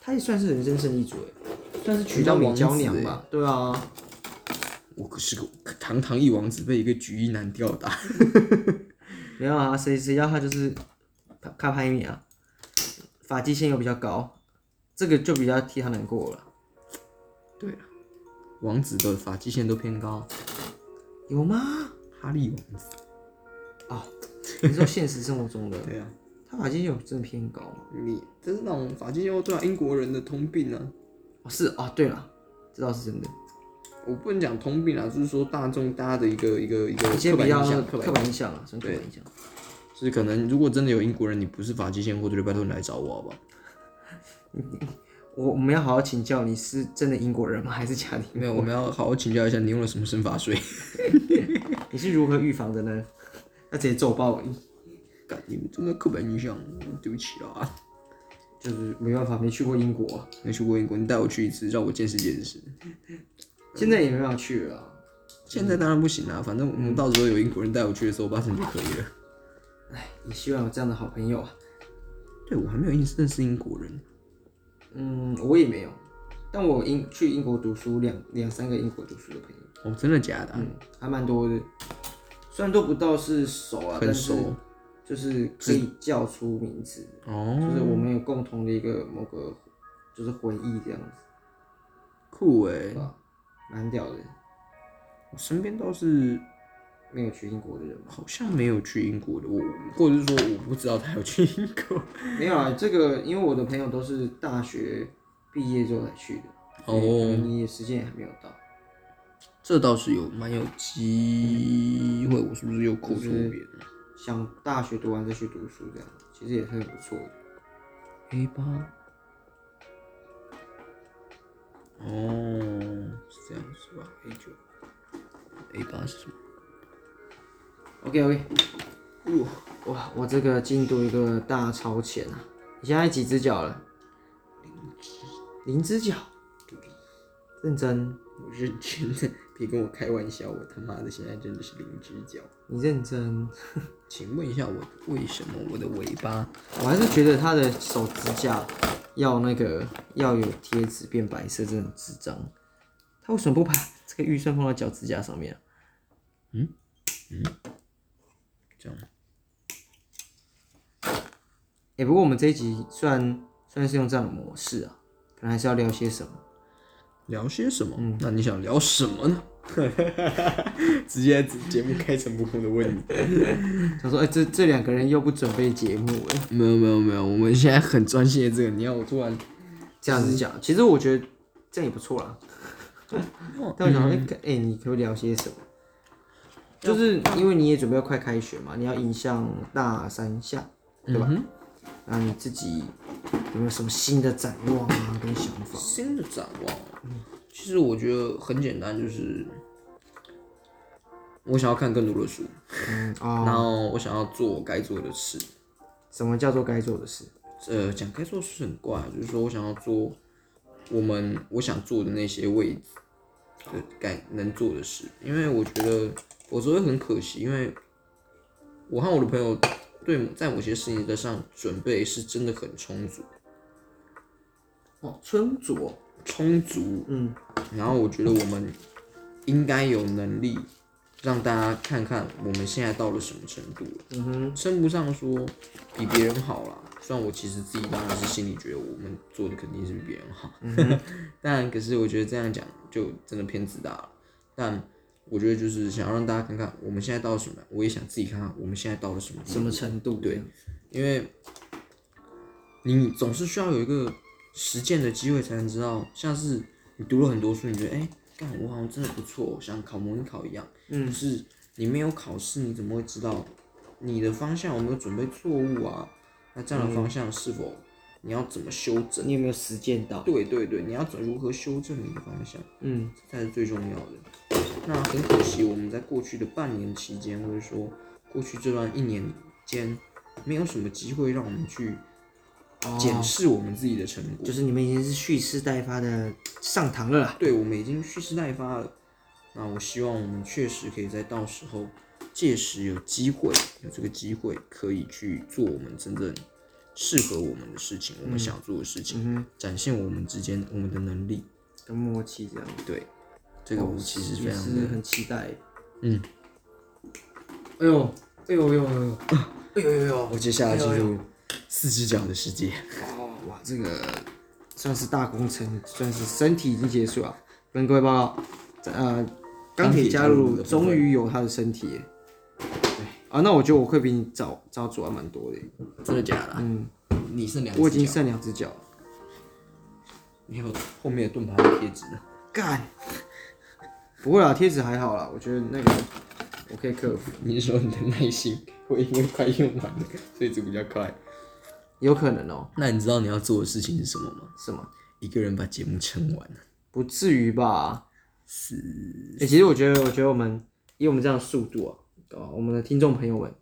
Speaker 1: 他也算是人生胜利组哎，算是娶到美娇娘吧？对啊，
Speaker 2: 我可是个堂堂一王子，被一个橘衣男吊打。
Speaker 1: 没有啊，谁谁叫他就是卡卡拍米啊，发际线又比较高，这个就比较替他难过了。
Speaker 2: 对啊，王子的发际线都偏高，
Speaker 1: 有吗？
Speaker 2: 哈利王子。
Speaker 1: 哦，你说现实生活中的，
Speaker 2: 对啊，
Speaker 1: 他发际线有真的偏高吗？
Speaker 2: 你这是那种发际线对啊，英国人的通病啊。
Speaker 1: 哦，是啊，对了，这倒是真的。
Speaker 2: 我不能讲通病啊，就是说大众大家的一个一个一个刻板印象，刻
Speaker 1: 刻
Speaker 2: 板
Speaker 1: 板印象啊，算刻板印象。
Speaker 2: 就是可能如果真的有英国人，你不是发际线，或者就拜托你来找我好不好？
Speaker 1: 我我们要好好请教，你是真的英国人吗？还是假的？
Speaker 2: 没有，我们要好好请教一下你用了什么生发水。
Speaker 1: 你是如何预防的呢？那直接揍爆你，
Speaker 2: 干，你们真的刻板印象，对不起啊，
Speaker 1: 就是没办法，没去过英国啊、
Speaker 2: 没去过英国，你带我去一次，让我见识见识。
Speaker 1: 现在也没办法去了啊、
Speaker 2: 现在当然不行啦，反正我们到时候有英国人带我去的时候，八成就可以了。
Speaker 1: 也希望有这样的好朋友啊。
Speaker 2: 对我还没有认识认识英国人，
Speaker 1: 嗯，我也没有，但我英去英国读书两两三个英国读书的朋友，
Speaker 2: 哦，真的假的啊、
Speaker 1: 嗯，还蛮多的。虽然都不到是熟啊，
Speaker 2: 很
Speaker 1: 但是
Speaker 2: 熟
Speaker 1: 就是可以叫出名字，
Speaker 2: 哦，
Speaker 1: 就是我们有共同的一个某个就是回忆这样子，
Speaker 2: 酷哎
Speaker 1: 对，吧？蛮屌的。
Speaker 2: 我身边倒是
Speaker 1: 没有去英国的人吗？
Speaker 2: 好像没有去英国的，我或者是说我不知道他有去英国。
Speaker 1: 没有啊，这个因为我的朋友都是大学毕业之后才去的，
Speaker 2: 哦
Speaker 1: 所以可能你的时间也还没有到。
Speaker 2: 这倒是有蛮有机会，我是不是又扣错边了
Speaker 1: 想大学读完再去读书，这样其实也是很不错的。
Speaker 2: ？A 八，哦，是这样是吧？A 九，A 八是什么
Speaker 1: ？OK OK，
Speaker 2: 哇，
Speaker 1: 哇，我这个进度一个大超前啊！你现在几只脚了？零只脚，认真，
Speaker 2: 我认真的，别跟我开玩笑，我他妈的现在真的是零只脚。
Speaker 1: 你认真。
Speaker 2: 请问一下，我为什么我的尾巴？
Speaker 1: 我还是觉得他的手指甲要那个要有贴纸变白色，真的很智障。他为什么不把这个预算放到脚指甲上面啊？
Speaker 2: 这样
Speaker 1: 哎、不过我们这一集虽然虽然是用这样的模式啊，可能还是要聊些什么。
Speaker 2: 聊些什么？
Speaker 1: 嗯
Speaker 2: 那你想聊什么呢？直接在节目开诚布公的问你。
Speaker 1: 他说：“哎、这这两个人又不准备节目，哎，
Speaker 2: 没有没有没有，我们现在很专心的这个，你要我突然
Speaker 1: 这样子讲，其实我觉得这样也不错啦。但我想说，哎、可哎、你可以聊些什么？就是因为你也准备要快开学嘛，你要迎向大三下，对吧？那你自己有没有什么新的展望啊，跟想法？
Speaker 2: 新的展望，其实我觉得很简单，就是我想要看更多的书，
Speaker 1: 嗯啊、
Speaker 2: 然后我想要做我该做的事。
Speaker 1: 什么叫做该做的事？
Speaker 2: 呃，讲该做的事很怪，就是说我想要做我们我想做的那些位置的该能做的事，因为我觉得否则会很可惜，因为我和我的朋友对在某些事情的上准备是真的很充足，
Speaker 1: 哦，充足，
Speaker 2: 充足，
Speaker 1: 嗯，
Speaker 2: 然后我觉得我们应该有能力让大家看看我们现在到了什么程度了。
Speaker 1: 嗯哼，
Speaker 2: 称不上说比别人好啦，虽然我其实自己当然是心里觉得我们做的肯定是比别人好，但可是我觉得这样讲就真的偏自大了。但我觉得就是想要让大家看看我们现在到了什么，我也想自己看看我们现在到了什么地
Speaker 1: 什么程度？
Speaker 2: 对，因为你总是需要有一个实践的机会才能知道，像是你读了很多书，你觉得哎，干、我好像真的不错，像考模拟考一样。嗯。可是你没有考试，你怎么会知道你的方向有没有准备错误啊？那这样的方向是否你要怎么修正？
Speaker 1: 你有没有实践到？
Speaker 2: 对对对，你要怎如何修正你的方向？
Speaker 1: 嗯，
Speaker 2: 这才是最重要的。那很可惜，我们在过去的半年期间，或者说过去这段一年间，没有什么机会让我们去检视我们自己的成果。
Speaker 1: 就是你们已经是蓄势待发的上堂了啦。
Speaker 2: 对，我们已经蓄势待发了。那我希望我们确实可以在到时候，届时有机会，有这个机会可以去做我们真正适合我们的事情，我们想做的事情，展现我们之间我们的能力。
Speaker 1: 跟默契这样，
Speaker 2: 对，这个我其实非常的
Speaker 1: 是很期待。
Speaker 2: 嗯，
Speaker 1: 哎呦，哎呦哎呦哎呦，哎呦哎呦，
Speaker 2: 我接下来进入四只脚的世界。
Speaker 1: 哦哇，这个算是大工程，算是身体已经结束了。跟各位报告，呃，钢铁加入终于有他的身体啊，那我觉得我会比你早早煮完蛮多的。
Speaker 2: 真的假的？
Speaker 1: 嗯，
Speaker 2: 你剩两
Speaker 1: 我已经剩两只脚了。
Speaker 2: 你还有后面的盾牌的贴纸呢。
Speaker 1: 干，不会啦，贴纸还好啦，我觉得那个我可以克服，
Speaker 2: 你是说你的耐心会因为快用完了，所以煮比较快？
Speaker 1: 有可能哦、
Speaker 2: 那你知道你要做的事情是什么吗？
Speaker 1: 什么？
Speaker 2: 一个人把节目撑完。
Speaker 1: 不至于吧？是、欸。其实我觉得，我觉得我们以我们这样的速度啊，哦，我们的听众朋友们，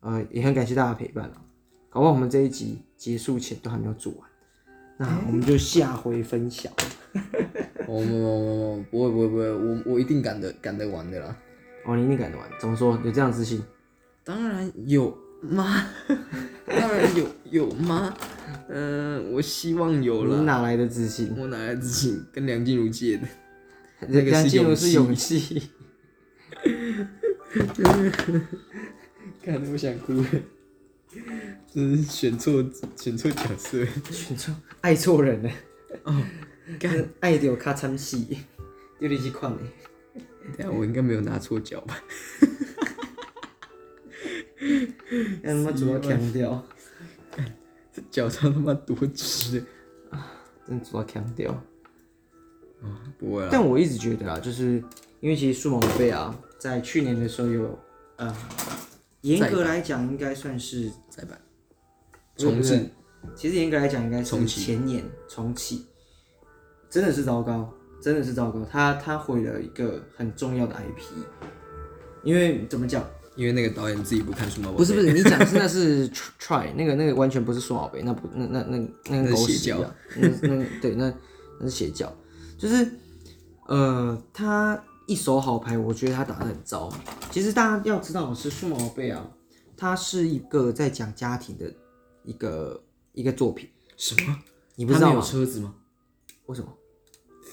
Speaker 1: 呃，也很感谢大家的陪伴啊。搞不好我们这一集结束前都还没有做完，那我们就下回分享。
Speaker 2: 我我不会不会不会，我我一定赶得赶得完的啦。
Speaker 1: 哦，你一定赶得完？怎么说？有这样自信？
Speaker 2: 当然有吗？当然有有吗？嗯、我希望有了。
Speaker 1: 你哪来的自信？
Speaker 2: 我哪来自信？跟梁静茹借的。
Speaker 1: 梁静茹是勇气。
Speaker 2: 看得我想哭了，真是选错选错角色。
Speaker 1: 选错，爱错人了。
Speaker 2: 哦，
Speaker 1: 干，爱到卡惨死，有你去看呢。
Speaker 2: 等一下我应该没有拿错脚吧？
Speaker 1: 让他妈主要强调，
Speaker 2: 这脚上他妈多直啊。
Speaker 1: 真主要强调。
Speaker 2: 不会啦，
Speaker 1: 但我一直觉得啊，就是因为其实数码宝贝啊，在去年的时候有呃，严格来讲应该算是
Speaker 2: 再版。重置，
Speaker 1: 其实严格来讲应该是前年重启，真的是糟糕，真的是糟糕，他他毁了一个很重要的 IP，因为怎么讲？
Speaker 2: 因为那个导演自己不看数码宝贝，
Speaker 1: 不是不是，你讲的是那是 try 那个那个完全不是数码宝贝，那不那那那那
Speaker 2: 那
Speaker 1: 跟狗
Speaker 2: 是邪教。
Speaker 1: 那那对那那是邪教，就是呃他一手好牌，我觉得他打得很糟。其实大家要知道的是，数码宝贝啊，它是一个在讲家庭的一个一个作品，
Speaker 2: 什么？
Speaker 1: 你不知道吗？
Speaker 2: 车子吗
Speaker 1: 为什么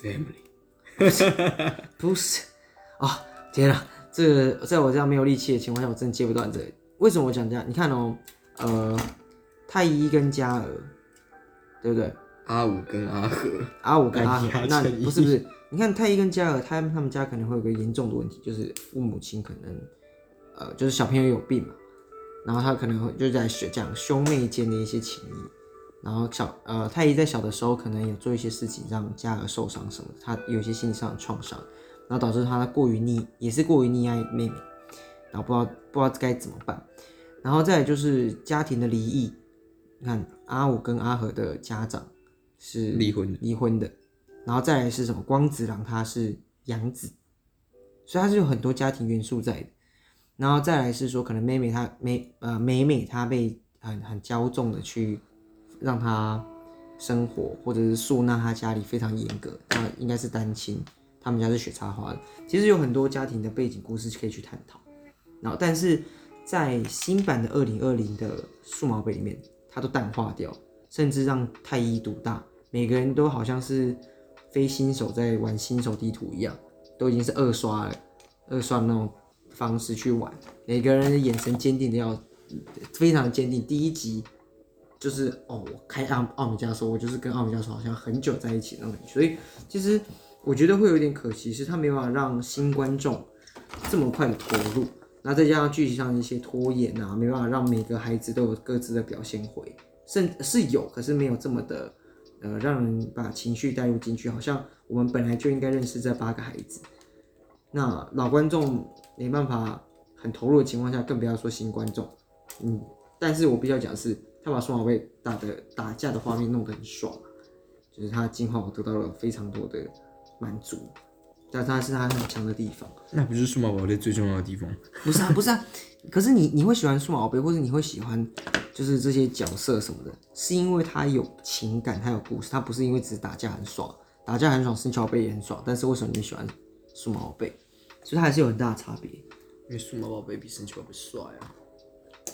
Speaker 2: ？？Family，
Speaker 1: 不是啊、天啊，这个在我这样没有力气的情况下，我真的接不断这个。为什么我讲这样？你看哦，呃，太一跟嘉儿，对不对？
Speaker 2: 阿五跟阿和，
Speaker 1: 阿五跟阿和那不是不是，你看太一跟嘉儿，他们他们家可能会有个严重的问题，就是父母亲可能，呃，就是小朋友有病嘛，然后他可能会就在学讲兄妹间的一些情谊，然后小呃太一在小的时候可能有做一些事情让嘉儿受伤什么，他有一些心理上的创伤，然后导致他过于溺，也是过于溺爱妹妹，然后不知道不知道该怎么办，然后再来就是家庭的离异，你看阿武跟阿和的家长是
Speaker 2: 离婚的
Speaker 1: 离婚的，然后再来是什么？光子郎他是养子，所以他是有很多家庭元素在的。然后再来是说，可能妹妹她妹呃美美她被很很骄纵的去让她生活，或者是素纳她家里非常严格，她应该是单亲，他们家是学插花的。其实有很多家庭的背景故事可以去探讨。然后，但是在新版的二零二零的数码宝贝里面，它都淡化掉，甚至让太一独大，每个人都好像是非新手在玩新手地图一样，都已经是二刷了，二刷那种方式去玩，每个人的眼神坚定的要非常坚定。第一集就是哦，我开奥奥米加的时候，我就是跟奥米加说好像很久在一起那种感觉，所以其实我觉得会有点可惜，是他没办法让新观众这么快的投入。那再加上剧情上的一些拖延啊，没办法让每个孩子都有各自的表现回，甚是有，可是没有这么的呃让人把情绪带入进去，好像我们本来就应该认识这八个孩子。那老观众没办法很投入的情况下，更不要说新观众。嗯，但是我必须要讲是，他把数码宝贝打的打架的画面弄得很爽啊，就是他的进化我得到了非常多的满足，但他是他很强的地方。
Speaker 2: 那不是数码宝贝最重要的地方？
Speaker 1: 不是啊，不是啊。可是你你会喜欢数码宝贝，或者你会喜欢就是这些角色什么的，是因为他有情感，他有故事，他不是因为只是打架很爽，打架很爽，神奇宝贝也很爽。但是为什么你喜欢数码宝贝？所以它还是有很大的差别。
Speaker 2: 因为数码宝贝比神奇宝贝帅啊。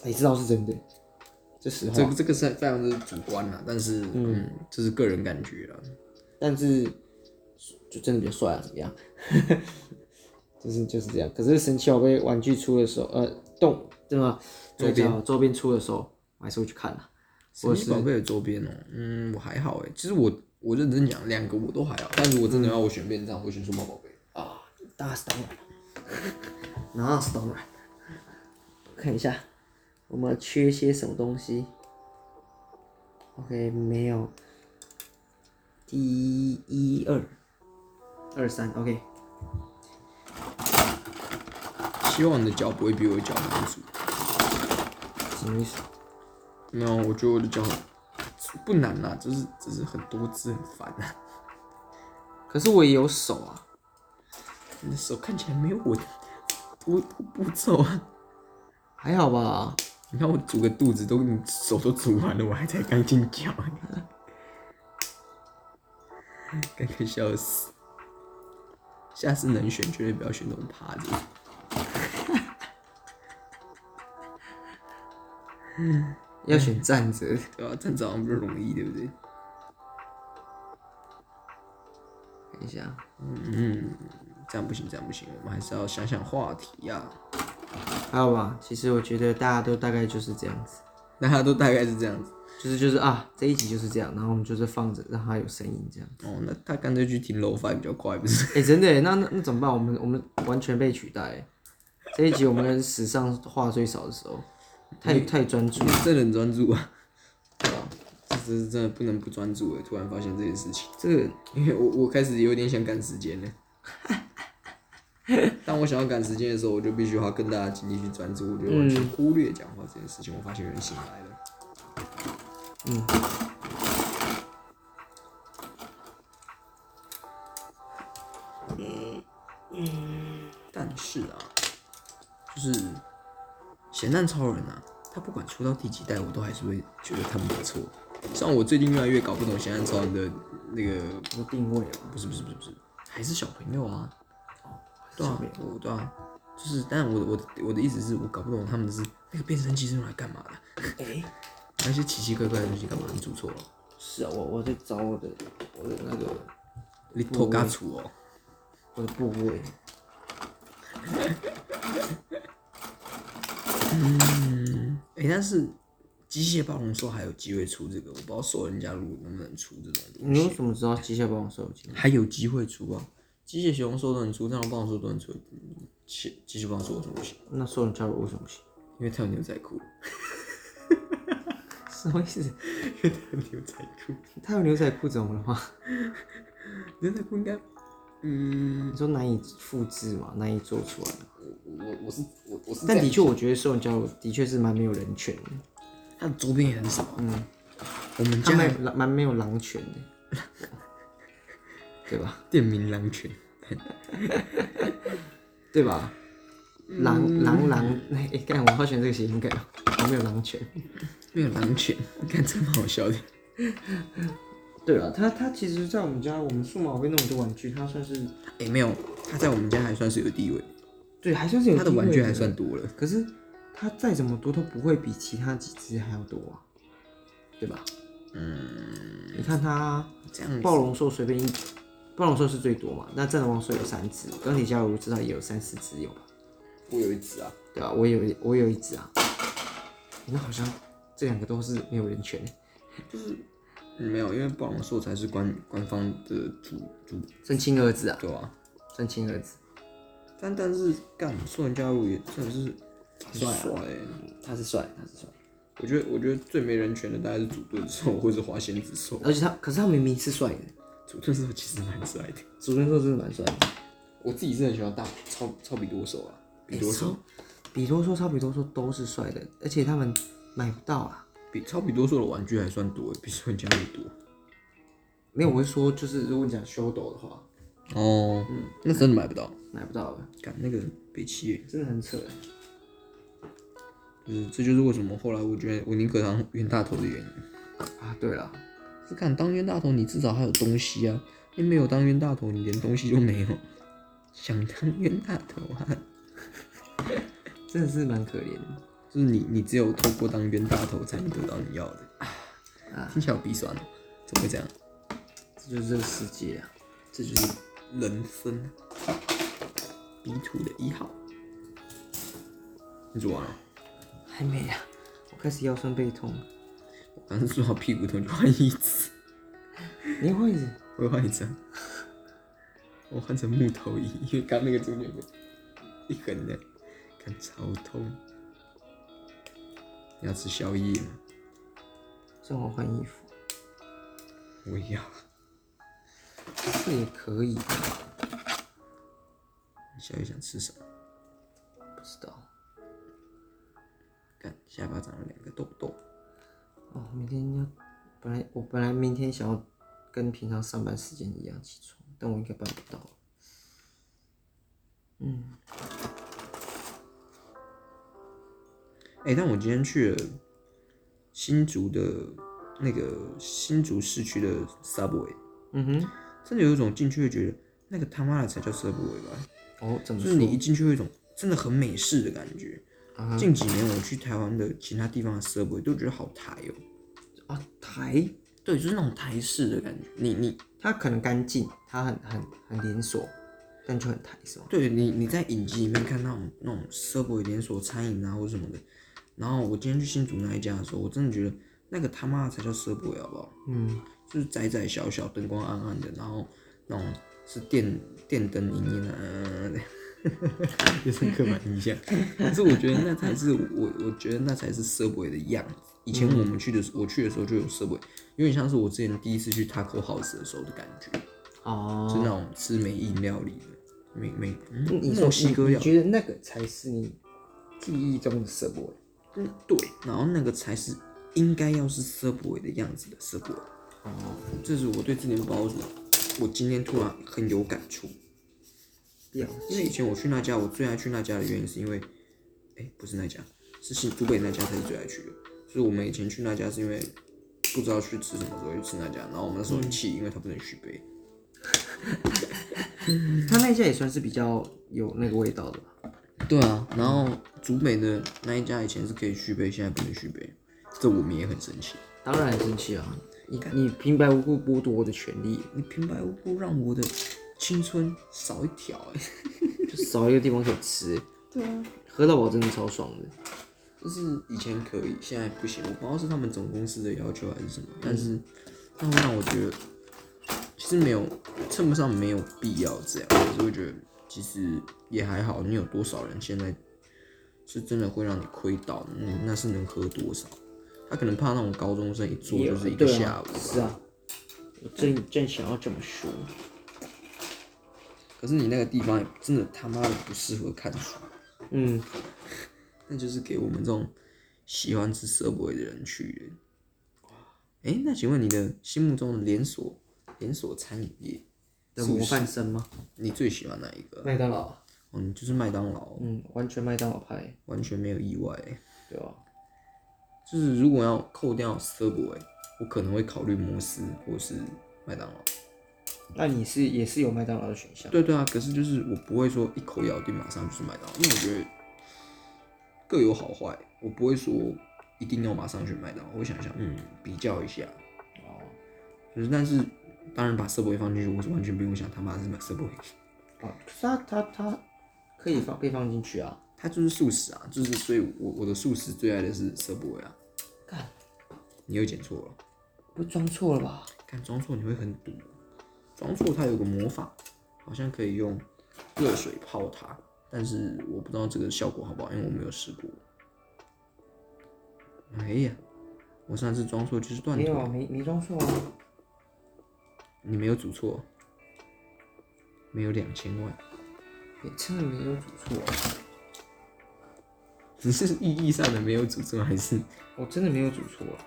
Speaker 1: 你知道是真的，这实话。
Speaker 2: 这个这个是非常的主观啦，但是嗯，这是个人感觉啦。
Speaker 1: 但是就真的比较帅啊，怎么样？就是就是这样。可是神奇宝贝玩具出的时候，呃，动对吗？周边周边出的时候，我还是会去看的。
Speaker 2: 神奇宝贝的周边哦、嗯，我还好哎。其实我我认真讲，两个我都还好。但如果真的要我选边站，我会选数码宝贝。
Speaker 1: 啊，那是当然，那是当然。看一下，我们缺些什么东西？OK，没有。第一二二三，OK。
Speaker 2: 希望你的脚不会比我的脚难煮。
Speaker 1: 什么意思？
Speaker 2: 没有，我觉得我的脚不难啦，就是只是很多字很烦啊。
Speaker 1: 可是我也有手啊。
Speaker 2: 你的手看起来没有我多步骤啊。
Speaker 1: 还好吧？
Speaker 2: 你看我煮个肚子都你手都煮完了，我还才刚进脚，该快笑死。下次能选，绝对不要选那种趴着。
Speaker 1: 要选站着。
Speaker 2: 对吧、站着好像比较容易，对不对？
Speaker 1: 看一下，
Speaker 2: 嗯，这样不行，这样不行，我们还是要想想话题呀、
Speaker 1: 还有吧？其实我觉得大家都大概就是这样子，
Speaker 2: 大家都大概是这样子。
Speaker 1: 就是就是啊，这一集就是这样，然后我们就是放着让它有声音这样。
Speaker 2: 哦，那他干脆去听 low fi 比较快，不是？
Speaker 1: 哎、真的耶，那那那怎么办？我们我们完全被取代。这一集我们史上话最少的时候，太太专注。
Speaker 2: 真的很专注啊。对啊，这这是真的不能不专注诶。突然发现这件事情，
Speaker 1: 这个
Speaker 2: 因为我我开始有点想赶时间了。当我想要赶时间的时候，我就必须花更大的精力去专注，我就完全忽略讲话这件事情。我发现有人醒来了。
Speaker 1: 嗯，
Speaker 2: 咸蛋超人啊，他不管出到第几代，我都还是会觉得他们不错。像我最近越来越搞不懂咸蛋超人的那个，
Speaker 1: 有定位哦。
Speaker 2: 不是不是不是不是，还是小朋友啊。对啊我对啊，就是，但我我我的意思是我搞不懂他们是那个变声器是用来干嘛的，
Speaker 1: 哎、
Speaker 2: 那些奇奇怪怪的东西干嘛？你煮错了
Speaker 1: 是啊，我我在找我的我的那个
Speaker 2: ，Little 嘎楚哦，
Speaker 1: 我的部位。
Speaker 2: 哎、但是机械暴龙兽还有机会出这个，我不知道兽人加入能不能出这种东西。
Speaker 1: 你为什么知道机械暴龙兽有机会？
Speaker 2: 还有机会出啊！机械熊兽都能出，太阳暴龙兽都能出，机机械暴龙兽为什么不行？
Speaker 1: 那兽人加入为什么不行？
Speaker 2: 因为他有牛仔裤，
Speaker 1: 什么意思？
Speaker 2: 因为它有牛仔裤，
Speaker 1: 他有牛仔裤怎么了吗？
Speaker 2: 牛仔裤应该，嗯，
Speaker 1: 你说难以复制嘛，难以做出来。
Speaker 2: 我我我是我我是
Speaker 1: 但的确，我觉得兽人加入的确是蛮没有人权的，
Speaker 2: 它的周边也很少，嗯，我们家
Speaker 1: 蛮蛮没有狼犬的，对吧？
Speaker 2: 店名狼犬，
Speaker 1: 对吧？狼狼狼，哎、干、我好喜欢这个谐音梗哦，我没有狼犬。
Speaker 2: 没有狼犬，看真蛮好笑的。
Speaker 1: 对啊，他他其实，在我们家，我们数码会那么多玩具，他算是
Speaker 2: 哎、没有，它在我们家还算是有地位，
Speaker 1: 对，还算是有
Speaker 2: 他的玩具还算多了。
Speaker 1: 可是他再怎么多都不会比其他几只还要多啊，对吧？嗯，你看他
Speaker 2: 这样
Speaker 1: 暴龙兽随便一，暴龙兽是最多嘛，那战龙王兽有三只，钢铁侠我至少也有三四只有吧，
Speaker 2: 我有一只啊，
Speaker 1: 对吧、我有一我有一只啊，那好像这两个都是没有人权，
Speaker 2: 就是没有，因为暴龙兽才是官官方的主主，
Speaker 1: 真亲儿子啊，
Speaker 2: 对啊、
Speaker 1: 真亲儿子，
Speaker 2: 但但是干兽人加入也真的是很
Speaker 1: 帅啊
Speaker 2: 帅欸
Speaker 1: 他是帅，他是帅，
Speaker 2: 我觉得我觉得最没人权的大概是主盾兽或者花仙子兽。
Speaker 1: 而且他可是他明明是帅的，
Speaker 2: 主盾兽其实蛮帅的，
Speaker 1: 主盾兽真的蛮帅的。
Speaker 2: 我自己是很喜欢大超超比多兽啊，比多兽、
Speaker 1: 欸比多兽、超比多兽都是帅的，而且他们买不到啊。
Speaker 2: 比超比多兽的玩具还算多，比兽人加入多。
Speaker 1: 没有，我是说，就是如果你讲修斗的话，
Speaker 2: 哦，那真的买不到。
Speaker 1: 买不到的，
Speaker 2: 干那个北七耶，
Speaker 1: 真的很扯欸。
Speaker 2: 就是这就是为什么后来我觉得我宁可当冤大头的原因。
Speaker 1: 啊，对了，
Speaker 2: 是看当冤大头，你至少还有东西啊。你没有当冤大头，你连东西都没有。想当冤大头啊，
Speaker 1: 真的是蛮可怜的。
Speaker 2: 就是你，你只有透过当冤大头才能得到你要的。啊，听起来有鼻酸哦，怎么会这样？
Speaker 1: 这就是这个世界啊。
Speaker 2: 这就是人生。B 图的一号，你做完了？
Speaker 1: 还没啊，我开始腰酸背痛。
Speaker 2: 我刚是说好屁股痛就换椅子，
Speaker 1: 你换椅子？
Speaker 2: 我会换一张，我换成木头椅，因为刚那个中间有个一横的，看超痛。你要吃宵夜吗？
Speaker 1: 正好换衣服，
Speaker 2: 我要。
Speaker 1: 这也可以，
Speaker 2: 你宵夜想吃什么？
Speaker 1: 不知道。
Speaker 2: 看下巴长了两个痘痘，
Speaker 1: 哦，明天要，本来我本来明天想要跟平常上班时间一样起床，但我应该办不到。
Speaker 2: 嗯哎、但我今天去了新竹的那个新竹市区的 Subway，
Speaker 1: 嗯哼，
Speaker 2: 真的有一种进去会觉得那个他妈的才叫 Subway 吧，
Speaker 1: 哦，怎
Speaker 2: 就是？你一进去会有一种真的很美式的感觉。
Speaker 1: 啊
Speaker 2: 近几年我去台湾的其他地方的 Subway 都觉得好台哦、
Speaker 1: 啊，台，
Speaker 2: 对，就是那种台式的感觉。你你
Speaker 1: 它可能干净，它很很很连锁，但就很台是吗？
Speaker 2: 对你你在影集里面看那种那种 Subway 连锁餐饮啊或者什么的，然后我今天去新竹那一家的时候，我真的觉得那个他妈的才叫 Subway 好不好？
Speaker 1: 嗯，
Speaker 2: 就是窄窄小小，灯光暗暗的，然后那种是电电灯影音啊，就是刻板印象。可是我觉得那才是我，我觉得那才是 Subway 的样子。以前我们去的时候，我去的时候就有 Subway，有点像是我之前第一次去 Taco House 的时候的感觉，
Speaker 1: 哦，
Speaker 2: 是那种吃美印料理的美美墨西哥料理，
Speaker 1: 你你觉得那个才是你记忆中的 Subway？
Speaker 2: 嗯对，然后那个才是应该要是 Subway 的样子的 Subway。
Speaker 1: 哦，
Speaker 2: 这是我对这间包子，我今天突然很有感触。
Speaker 1: 了
Speaker 2: 因为以前我去那家，我最爱去那家的原因是因为，哎、不是那家，是新竹北那家才是最爱去的。就是我们以前去那家是因为不知道去吃什么，所以去吃那家。然后我们那时候很气，因为他不能续杯。
Speaker 1: 他那家也算是比较有那个味道的吧？
Speaker 2: 对啊，然后竹北的那一家以前是可以续杯，现在不能续杯，这我们也很生气。
Speaker 1: 当然很生气啊！你看你平白无故剥夺我的权利，
Speaker 2: 你平白无故让我的青春少一条哎、
Speaker 1: 就少一个地方可以吃，
Speaker 2: 对啊，
Speaker 1: 喝到饱真的超爽的。
Speaker 2: 就是以前可以，现在不行。我不知道是他们总公司的要求还是什么，但是那会让我觉得其实没有称不上没有必要这样，可是我觉得其实也还好。你有多少人现在是真的会让你亏到？嗯，那是能喝多少？他可能怕那种高中生一坐就是一个下午，
Speaker 1: 是啊，我正正想要这么说。
Speaker 2: 可是你那个地方也真的他妈的不适合看书，
Speaker 1: 嗯，
Speaker 2: 那就是给我们这种喜欢吃 Subway 的人去的。哎、那请问你的心目中的连锁连锁餐饮业
Speaker 1: 的模范生吗？
Speaker 2: 你最喜欢哪一个？
Speaker 1: 麦当劳，
Speaker 2: 哦，你就是麦当劳，
Speaker 1: 嗯，完全麦当劳派，
Speaker 2: 完全没有意外。
Speaker 1: 对吧？
Speaker 2: 就是如果要扣掉 Subway，我可能会考虑摩斯或是麦当劳。
Speaker 1: 那你是也是有麦当劳的选项？
Speaker 2: 对对啊，可是就是我不会说一口咬定马上就是麦当劳，因为我觉得各有好坏，我不会说一定要马上选麦当劳，我想一想，嗯，比较一下。
Speaker 1: 哦，
Speaker 2: 就是但是当然把 Subway 放进去，我是完全不用想他妈是买 Subway，
Speaker 1: 哦，可是它它它可以放被放进去啊。
Speaker 2: 它就是素食啊，就是所以我我的素食最爱的是 Subway 啊。
Speaker 1: 干，
Speaker 2: 你又剪错了，
Speaker 1: 不装错了吧？
Speaker 2: 看装错你会很堵。装错它有个魔法，好像可以用热水泡它，但是我不知道这个效果好不好，因为我没有试过。哎呀，我上次装错就是断腿
Speaker 1: 没没没装错啊。
Speaker 2: 你没有煮错，没有两千万，
Speaker 1: 也真的没有煮错啊，
Speaker 2: 只是意义上的没有煮错，还是
Speaker 1: 我真的没有煮错啊。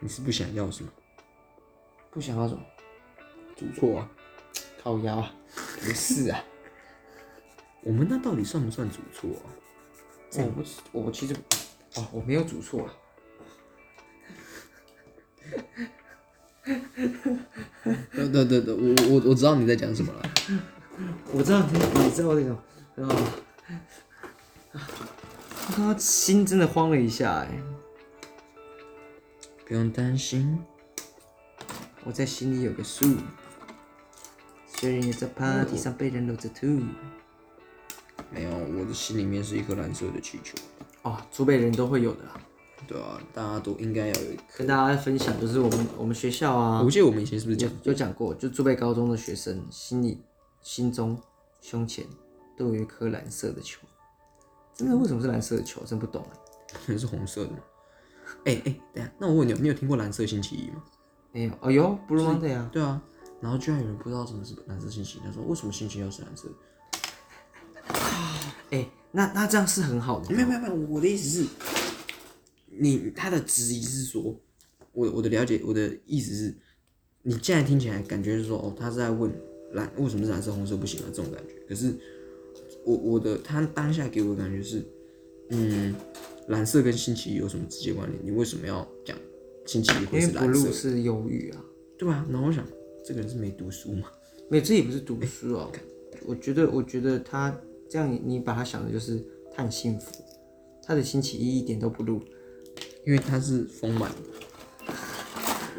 Speaker 2: 你是不想要是吗？
Speaker 1: 不想要什么？
Speaker 2: 煮错啊？
Speaker 1: 烤鸭啊？不是啊。
Speaker 2: 我们那到底算不算煮错啊？
Speaker 1: 我不是，我其实，哦，我没有煮错啊。
Speaker 2: 对对对对，我我我知道你在讲什么了。
Speaker 1: 我知道你，你知道那种，啊，他心真的慌了一下哎。
Speaker 2: 不用担心，
Speaker 1: 我在心里有个数，虽然也在 party 上被人搂着吐。
Speaker 2: 没有，我的心里面是一颗蓝色的气球。
Speaker 1: 哦，祖北人都会有的啦。
Speaker 2: 对啊，大家都应该要有一颗。
Speaker 1: 跟大家分享，就是我们我们学校啊
Speaker 2: 我，记得我们以前是不是讲
Speaker 1: 有讲过，就祖北高中的学生心里、心中、胸前都有一颗蓝色的球。真的，为什么是蓝色的球？真不懂哎。
Speaker 2: 可 能是红色的吗？哎、哎、等一下，那我问你哦，你有听过蓝色星期一吗？
Speaker 1: 没有，哦有 Blue Monday 啊，
Speaker 2: 对啊，然后居然有人不知道什么是蓝色星期一，他说为什么星期一要是蓝色？
Speaker 1: 哎、那那这样是很好的。
Speaker 2: 没有没有没有，我的意思是，你他的质疑是说，我我的了解，我的意思是，你现在听起来感觉是说，哦，他是在问蓝为什么是蓝色红色不行啊这种感觉。可是我我的他当下给我的感觉是，嗯，蓝色跟星期一有什么直接关联？你为什么要讲星期一会
Speaker 1: 因为
Speaker 2: 是蓝色
Speaker 1: Blue？是忧郁啊，
Speaker 2: 对啊，然后我想，这个人是没读书吗？
Speaker 1: 没有，这也不是读书啊。我觉得，我觉得他这样，你把他想的就是他很幸福，他的星期一一点都不录。
Speaker 2: 因为他是丰满的，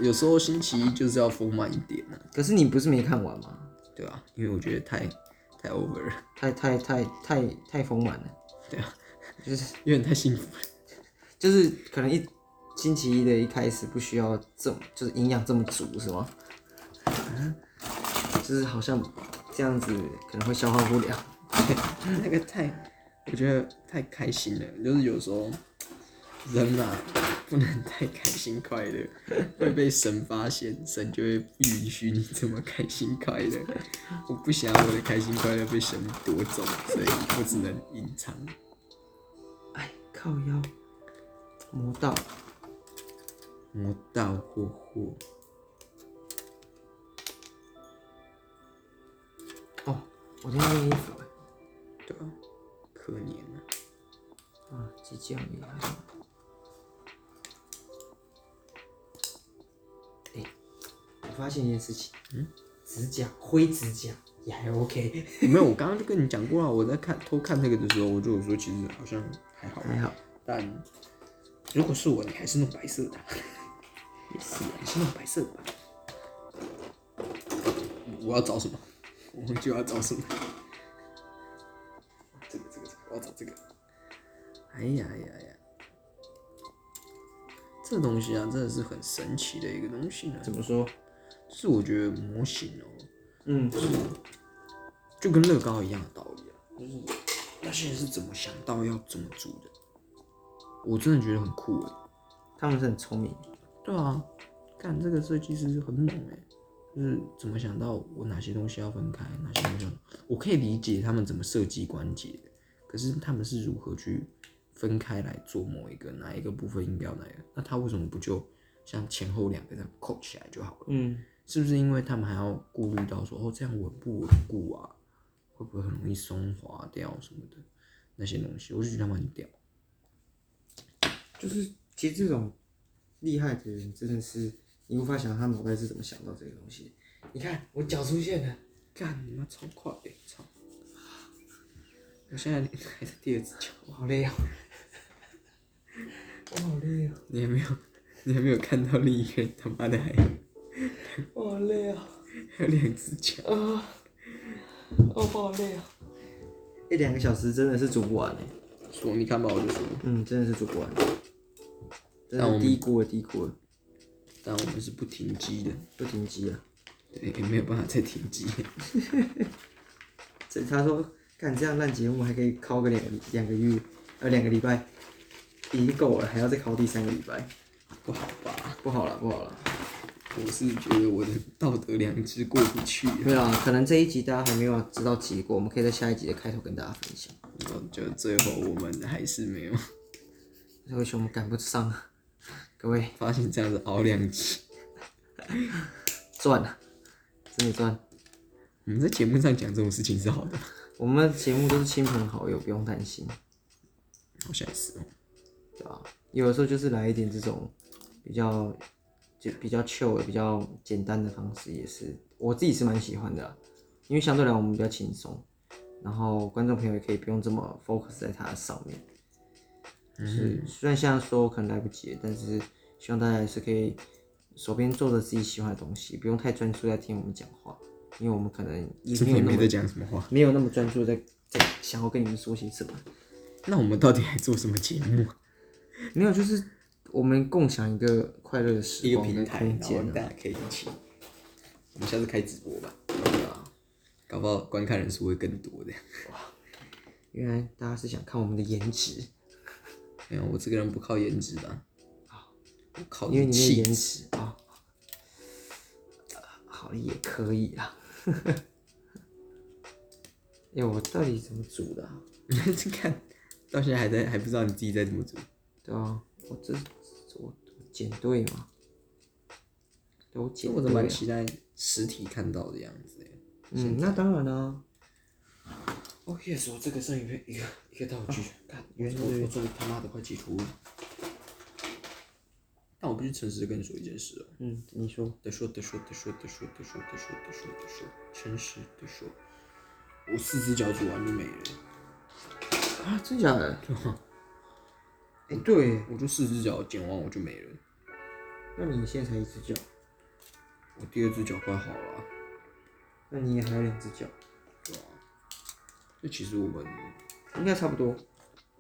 Speaker 2: 有时候星期一就是要丰满一点啊。
Speaker 1: 可是你不是没看完吗？
Speaker 2: 对啊，因为我觉得太太 over 了，
Speaker 1: 太太太太太丰满了，
Speaker 2: 对啊，
Speaker 1: 就是
Speaker 2: 有点太幸福了。
Speaker 1: 就是可能一星期一的一开始不需要这么就是营养这么足是吗？就是好像这样子可能会消化不了。
Speaker 2: 那个太，我觉得太开心了，就是有时候人啊不能太开心快乐，会被神发现，神就会不允许你这么开心快乐。我不想要我的开心快乐被神夺走，所以我只能隐藏。
Speaker 1: 哎，靠腰，魔道，
Speaker 2: 魔道霍霍，
Speaker 1: 哦，我今天换衣服哎。
Speaker 2: 对啊，可怜啊。
Speaker 1: 啊，即将厉我发现一件事情，嗯，指甲灰指甲也还 OK，
Speaker 2: 没有，我刚刚就跟你讲过了。我在看偷看那个的时候，我就有说，其实好像还好，
Speaker 1: 还好，
Speaker 2: 但如果是我，你还是弄白色的，
Speaker 1: 也是啊。
Speaker 2: 你是弄白色的吧？我要找什么？我忘记我要找什么。这个这个这个，我要找这个。哎呀哎呀哎呀！这东西啊，真的是很神奇的一个东西呢。
Speaker 1: 怎么说？
Speaker 2: 是我觉得模型哦、
Speaker 1: 嗯，
Speaker 2: 就跟乐高一样的道理啊，就是那些人是怎么想到要怎么做的？我真的觉得很酷哎。
Speaker 1: 他们是很聪明。
Speaker 2: 对啊，看这个设计师很猛哎，就是怎么想到我哪些东西要分开，哪些东西要我可以理解他们怎么设计关节，可是他们是如何去分开来做某一个哪一个部分应该要哪一个？那他为什么不就像前后两个这样扣起来就好了？
Speaker 1: 嗯，
Speaker 2: 是不是因为他们还要顾虑到说哦这样稳不稳固啊，会不会很容易松滑掉什么的那些东西？我就觉得他们很屌。
Speaker 1: 就是其实这种厉害的人真的是你无法想象他脑袋是怎么想到这个东西。你看我脚出现了，
Speaker 2: 干你妈超快的，操！我现在还是第二只脚，
Speaker 1: 我好累啊，我好累啊，
Speaker 2: 你还没有，你还没有看到另一个人他妈的还
Speaker 1: 我 好累啊，
Speaker 2: 还有两只脚。
Speaker 1: 啊，我好累啊。一两个小时真的是煮不完哎，
Speaker 2: 说你看吧，我就说，
Speaker 1: 嗯，真的是煮不完，真
Speaker 2: 那我们
Speaker 1: 的低估了低估了，
Speaker 2: 但我们是不停机的，
Speaker 1: 不停机啊。
Speaker 2: 对，也没有办法再停机。
Speaker 1: 这他说，看这样烂节目还可以考个两个两个月，呃两个礼拜，已经够了，还要再考第三个礼拜，
Speaker 2: 不好吧？
Speaker 1: 不好了不好了。
Speaker 2: 我是觉得我的道德良知过不去啊。
Speaker 1: 没有啊，可能这一集大家还没有知道结果，我们可以在下一集的开头跟大家分享。
Speaker 2: 然后就最后我们还是没有
Speaker 1: 这位兄我们赶不上啊，各位
Speaker 2: 发现这样子熬两集。
Speaker 1: 赚了，真的赚。
Speaker 2: 我们在节目上讲这种事情是好的，
Speaker 1: 我们的节目都是亲朋好友，不用担心，
Speaker 2: 好像也是哦。
Speaker 1: 对吧？有的时候就是来一点这种比较就比较 chill 的、比较简单的方式，也是我自己是蛮喜欢的啦，因为相对来我们比较轻松，然后观众朋友也可以不用这么 focus 在它上面。是，虽然现在说可能来不及，但是希望大家还是可以手边做着自己喜欢的东西，不用太专注在听我们讲话，因为我们可能也
Speaker 2: 今
Speaker 1: 没有那么
Speaker 2: 在讲什么话，
Speaker 1: 没有那么专注在在想要跟你们说些什么。
Speaker 2: 那我们到底还做什么节目？
Speaker 1: 没有，就是我们共享一个快乐的时
Speaker 2: 一个
Speaker 1: 光跟
Speaker 2: 平台，然
Speaker 1: 空间啊。
Speaker 2: 后大家可以一起。我们下次开直播吧，搞不好观看人数会更多的。
Speaker 1: 原来大家是想看我们的颜值，
Speaker 2: 没有，我这个人不靠颜值的，我靠
Speaker 1: 因为你的颜。值啊、好也可以啦。哎、我到底怎么煮的、啊？
Speaker 2: 你看到现在还在还不知道你自己在怎么煮。
Speaker 1: 对啊，我这我我剪对吗？对，我剪
Speaker 2: 我怎
Speaker 1: 对了。
Speaker 2: 么蛮期待实体看到的样子耶
Speaker 1: 嗯，那当然啦、
Speaker 2: 哦，yes，我这个剩一个一个一个道具，看，
Speaker 1: 原来
Speaker 2: 我我终于他妈的快截图了。但我必须诚实的跟你说一件事哦，
Speaker 1: 嗯，你说。
Speaker 2: 得说得说得说得说得说得说得说得说，诚实的说，我四只脚煮完就没了，
Speaker 1: 啊，真假的？哎、对，
Speaker 2: 我就四只脚剪完我就没了，
Speaker 1: 那你现在才一只脚，
Speaker 2: 我第二只脚快好了啊、
Speaker 1: 那你也还有两只脚，
Speaker 2: 对吧、那其实我们
Speaker 1: 应该差不多。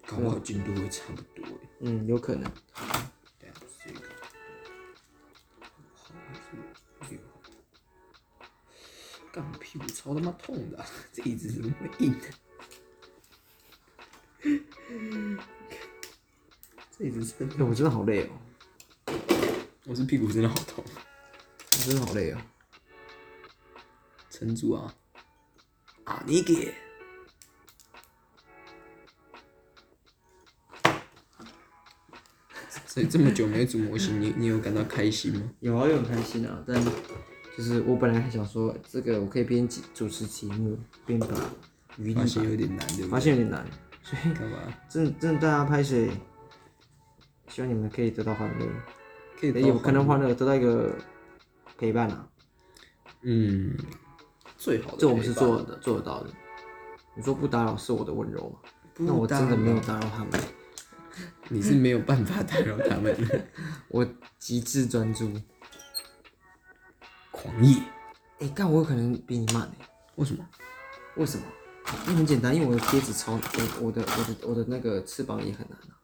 Speaker 2: 搞不好进度会差不多耶。
Speaker 1: 嗯，有可能。
Speaker 2: 等下这个好还是六号？干我屁股超他妈痛的啊、这椅子怎么那么硬？这椅子真
Speaker 1: 哎、
Speaker 2: 的，
Speaker 1: 我真的好累哦，
Speaker 2: 我是屁股真的好痛，
Speaker 1: 我真的好累哦。
Speaker 2: 撑住啊！啊，你给。所以这么久没组模型，你你有感到开心吗？
Speaker 1: 有啊，有很开心啊，但就是我本来还想说，这个我可以边主主持节目边把语音
Speaker 2: 发现有点难，对不对？
Speaker 1: 发现有点难，所以
Speaker 2: 干嘛？
Speaker 1: 真的真的大家拍谁，希望你们可以得到欢乐，
Speaker 2: 可以
Speaker 1: 也有可能欢乐得到一个陪伴啊，
Speaker 2: 嗯，最好的
Speaker 1: 这我们是做的做得到的。你说不打扰是我的温柔吗？那我真的没有
Speaker 2: 打
Speaker 1: 打扰他们，
Speaker 2: 你是没有办法打扰他们的，
Speaker 1: 我极致专注。
Speaker 2: 狂野。
Speaker 1: 哎、但我有可能比你慢哎、
Speaker 2: 为什么？
Speaker 1: 为什么？因为很简单，因为我的贴纸超，我我的我的我的那个翅膀也很难啊，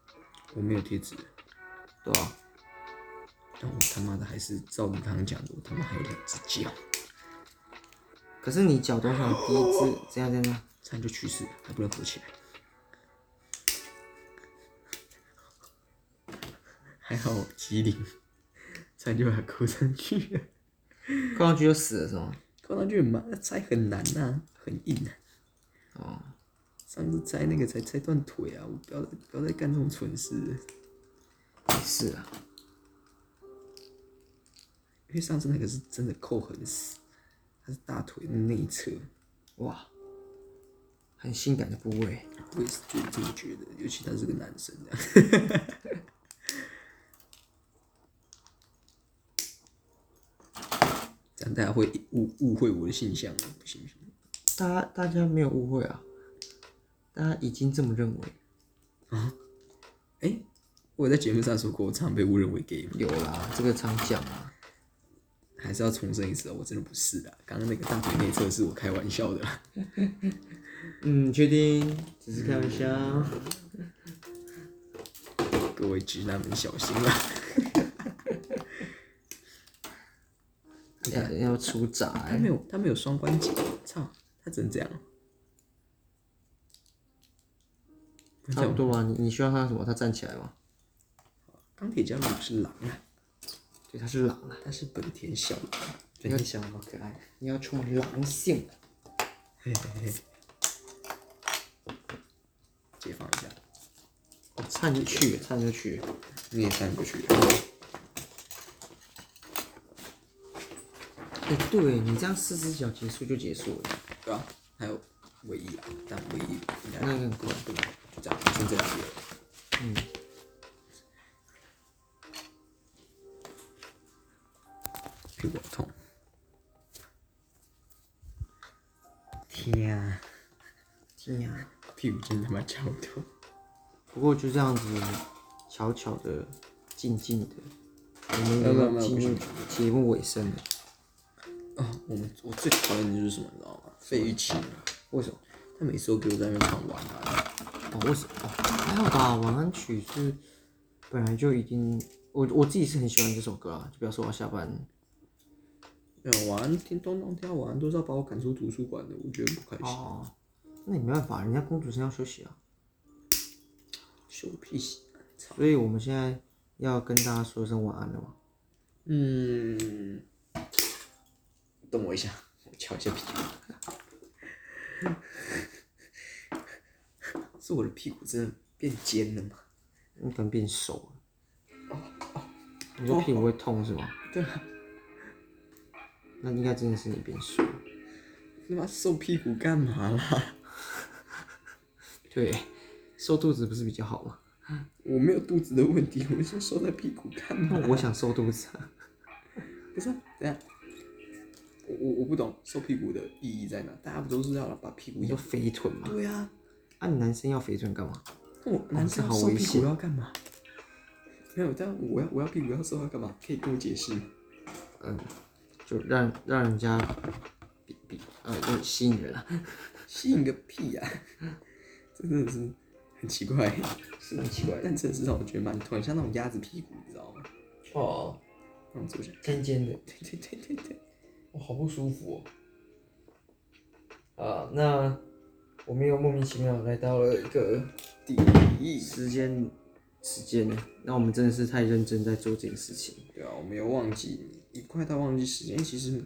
Speaker 2: 我没有贴纸，
Speaker 1: 对吧、
Speaker 2: 但我他妈的还是照你刚刚讲的，我他妈还有两只脚，
Speaker 1: 可是你脚多少第一只这样这样这样，
Speaker 2: 就去世了，还不能合起来。还好机灵，差点就把它扣上去了。
Speaker 1: 扣上去就死了是吗？
Speaker 2: 扣上去很慢，拆很难呐、很硬啊。
Speaker 1: 哦，
Speaker 2: 上次拆那个才拆断腿啊！我不要再不要再干这种蠢事了，
Speaker 1: 是啊，
Speaker 2: 因为上次那个是真的扣很死，它是大腿的内侧。
Speaker 1: 哇，很性感的部位，
Speaker 2: 我也是觉得这么觉得，尤其他是个男生这样。这样大家会误误会我的性向？不行不行，
Speaker 1: 大家大家没有误会啊，大家已经这么认为。
Speaker 2: 啊，哎、我在节目上说过，我常被误认为 gay 吗？
Speaker 1: 有啦，这个常讲啊，
Speaker 2: 还是要重申一次哦，我真的不是的。刚刚那个大腿内侧是我开玩笑的。
Speaker 1: 嗯，确定，只是开玩笑，
Speaker 2: 各位直男们小心啦！
Speaker 1: 要 要出闸欸
Speaker 2: 他没有，他没有双关节，操，他只能这样。不
Speaker 1: 差不多吧？你你需要他什么？他站起来吗？
Speaker 2: 钢铁侠不是狼啊，
Speaker 1: 对，他是狼啊，
Speaker 2: 他是本田小狼。
Speaker 1: 本田小狼好可爱，你要充满狼性。
Speaker 2: 嘿嘿嘿，解放一下，
Speaker 1: 我差点就去了，差点就去了。
Speaker 2: 你也翻过去。
Speaker 1: 哎、对你这样四只脚结束就结束了，
Speaker 2: 对吧、还有唯一啊，但唯一应该
Speaker 1: 那个很快。
Speaker 2: 不能就这样，先这样子。嗯。屁股真他妈超痛。
Speaker 1: 不过就这样子，悄悄的、静静的，我们
Speaker 2: 没有没有没有
Speaker 1: 进入节目尾声了。
Speaker 2: 啊，我们我最讨厌的就是什么，你知道吗？费玉清，
Speaker 1: 为什么？
Speaker 2: 他每次都给我在那边唱晚安。
Speaker 1: 哦，为什么？哦，还好吧。晚安曲是本来就已经，我我自己是很喜欢这首歌啊。就不要说我下班，
Speaker 2: 没有晚安，听咚咚听晚安都是要把我赶出图书馆的，我觉得不开心。
Speaker 1: 哦，那也没办法，人家公主生要休息啊。
Speaker 2: 羞屁喜，操！
Speaker 1: 所以我们现在要跟大家说声晚安了嘛。
Speaker 2: 嗯，等我一下，我敲一下屁股。是我的屁股真的变尖了吗？
Speaker 1: 你可能变瘦了。哦哦你说屁股会痛是吗？
Speaker 2: 对啊，
Speaker 1: 那应该真的是你变瘦了。
Speaker 2: 他妈瘦屁股干嘛啦？
Speaker 1: 对，瘦肚子不是比较好吗？
Speaker 2: 我没有肚子的问题，我是瘦在屁股看嘛？
Speaker 1: 那我想瘦肚子啊。
Speaker 2: 不是、啊，等下，我我我不懂瘦屁股的意义在哪？大家不都是要把屁股
Speaker 1: 你说？肥臀嘛？
Speaker 2: 对啊，
Speaker 1: 啊，你男生要肥臀干嘛？
Speaker 2: 我男生
Speaker 1: 好
Speaker 2: 瘦屁股要干嘛？没有，但我要我要屁股要瘦要干嘛？可以跟我解释吗？
Speaker 1: 嗯，就让让人家比比呃，就吸引人啊，
Speaker 2: 吸引个屁呀、这真的是很奇怪，
Speaker 1: 是很奇怪。
Speaker 2: 但真的是让我觉得蛮痛，像那种鸭子屁股，你知道吗？
Speaker 1: 哦，
Speaker 2: 那种坐下，
Speaker 1: 尖尖的，
Speaker 2: 对对对对对，
Speaker 1: 哇，好不舒服哦。啊，那我们又莫名其妙来到了一个
Speaker 2: 第一，
Speaker 1: 时间时间呢，那我们真的是太认真在做这件事情。
Speaker 2: 对啊，我没有忘记，一快到忘记时间，其实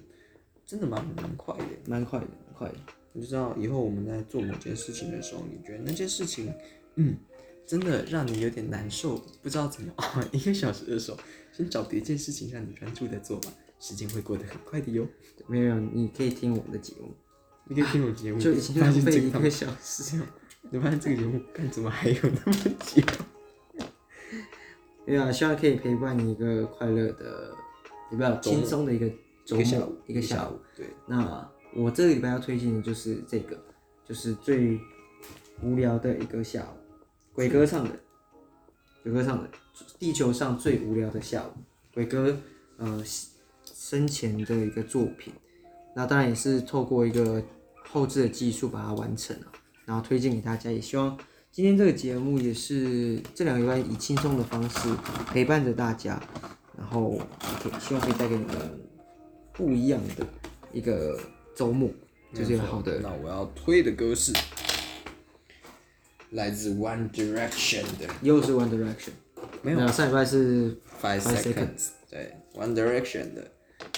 Speaker 2: 真的蛮蛮快的。
Speaker 1: 蛮快的，蛮快的。
Speaker 2: 你就知道以后我们在做某件事情的时候，你觉得那件事情，嗯，真的让你有点难受，不知道怎么啊，一个小时的时候，先找别件事情让你专注的做吧，时间会过得很快的哟。
Speaker 1: 没有，你可以听我们的节目，
Speaker 2: 你可以听我节目，
Speaker 1: 就已经浪费一
Speaker 2: 个
Speaker 1: 个小时。
Speaker 2: 你发现这个节目干怎么还有那么久？
Speaker 1: 对啊，希望可以陪伴你一个快乐的，也比较轻松的一个周末
Speaker 2: 一个下午，，
Speaker 1: 一个下。午，
Speaker 2: 对，
Speaker 1: 那我这个礼拜要推荐的就是这个，就是最无聊的一个下午，鬼哥唱的，鬼哥唱的，地球上最无聊的下午，鬼哥呃生前的一个作品。那当然也是透过一个后置的技术把它完成了，然后推荐给大家。也希望今天这个节目也是这两个礼拜以轻松的方式陪伴着大家，然后可以希望可以带给你们不一样的一个周末，就是一个好的
Speaker 2: 那我要推的歌是来自 One Direction 的
Speaker 1: 又是 One Direction，
Speaker 2: 没有
Speaker 1: 有上礼拜是
Speaker 2: Five
Speaker 1: Five
Speaker 2: Seconds，对，One Direction 的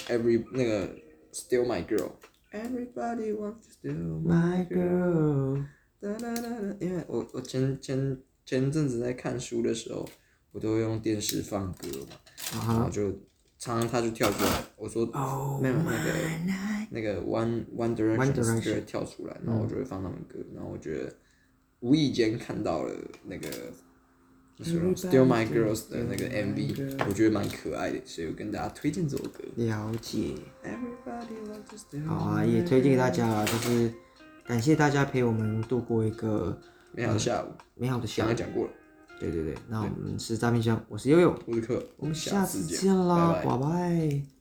Speaker 2: Every 那个 Still My Girl，Everybody wants to steal
Speaker 1: My Girl，
Speaker 2: 哒哒哒哒，因为我我前前前阵子在看书的时候，我都会用电视放歌嘛，然后就常常他就跳出来，我说没有那个那个 One One Direction 就会跳出来，然后我就会放他们歌，然后我觉得无意间看到了那个。就是《Still My Girls》的那个 MV，我觉得蛮可爱的，所以我跟大家推荐这首歌。
Speaker 1: 了解。好啊，也推荐给大家啊，就是感谢大家陪我们度过一个
Speaker 2: 美好的下午，
Speaker 1: 美好的下午
Speaker 2: 刚刚。讲过了，
Speaker 1: 对对对，那我们是诈骗箱，我是悠悠，
Speaker 2: 我是克，
Speaker 1: 我们下次
Speaker 2: 见，
Speaker 1: 见啦，拜拜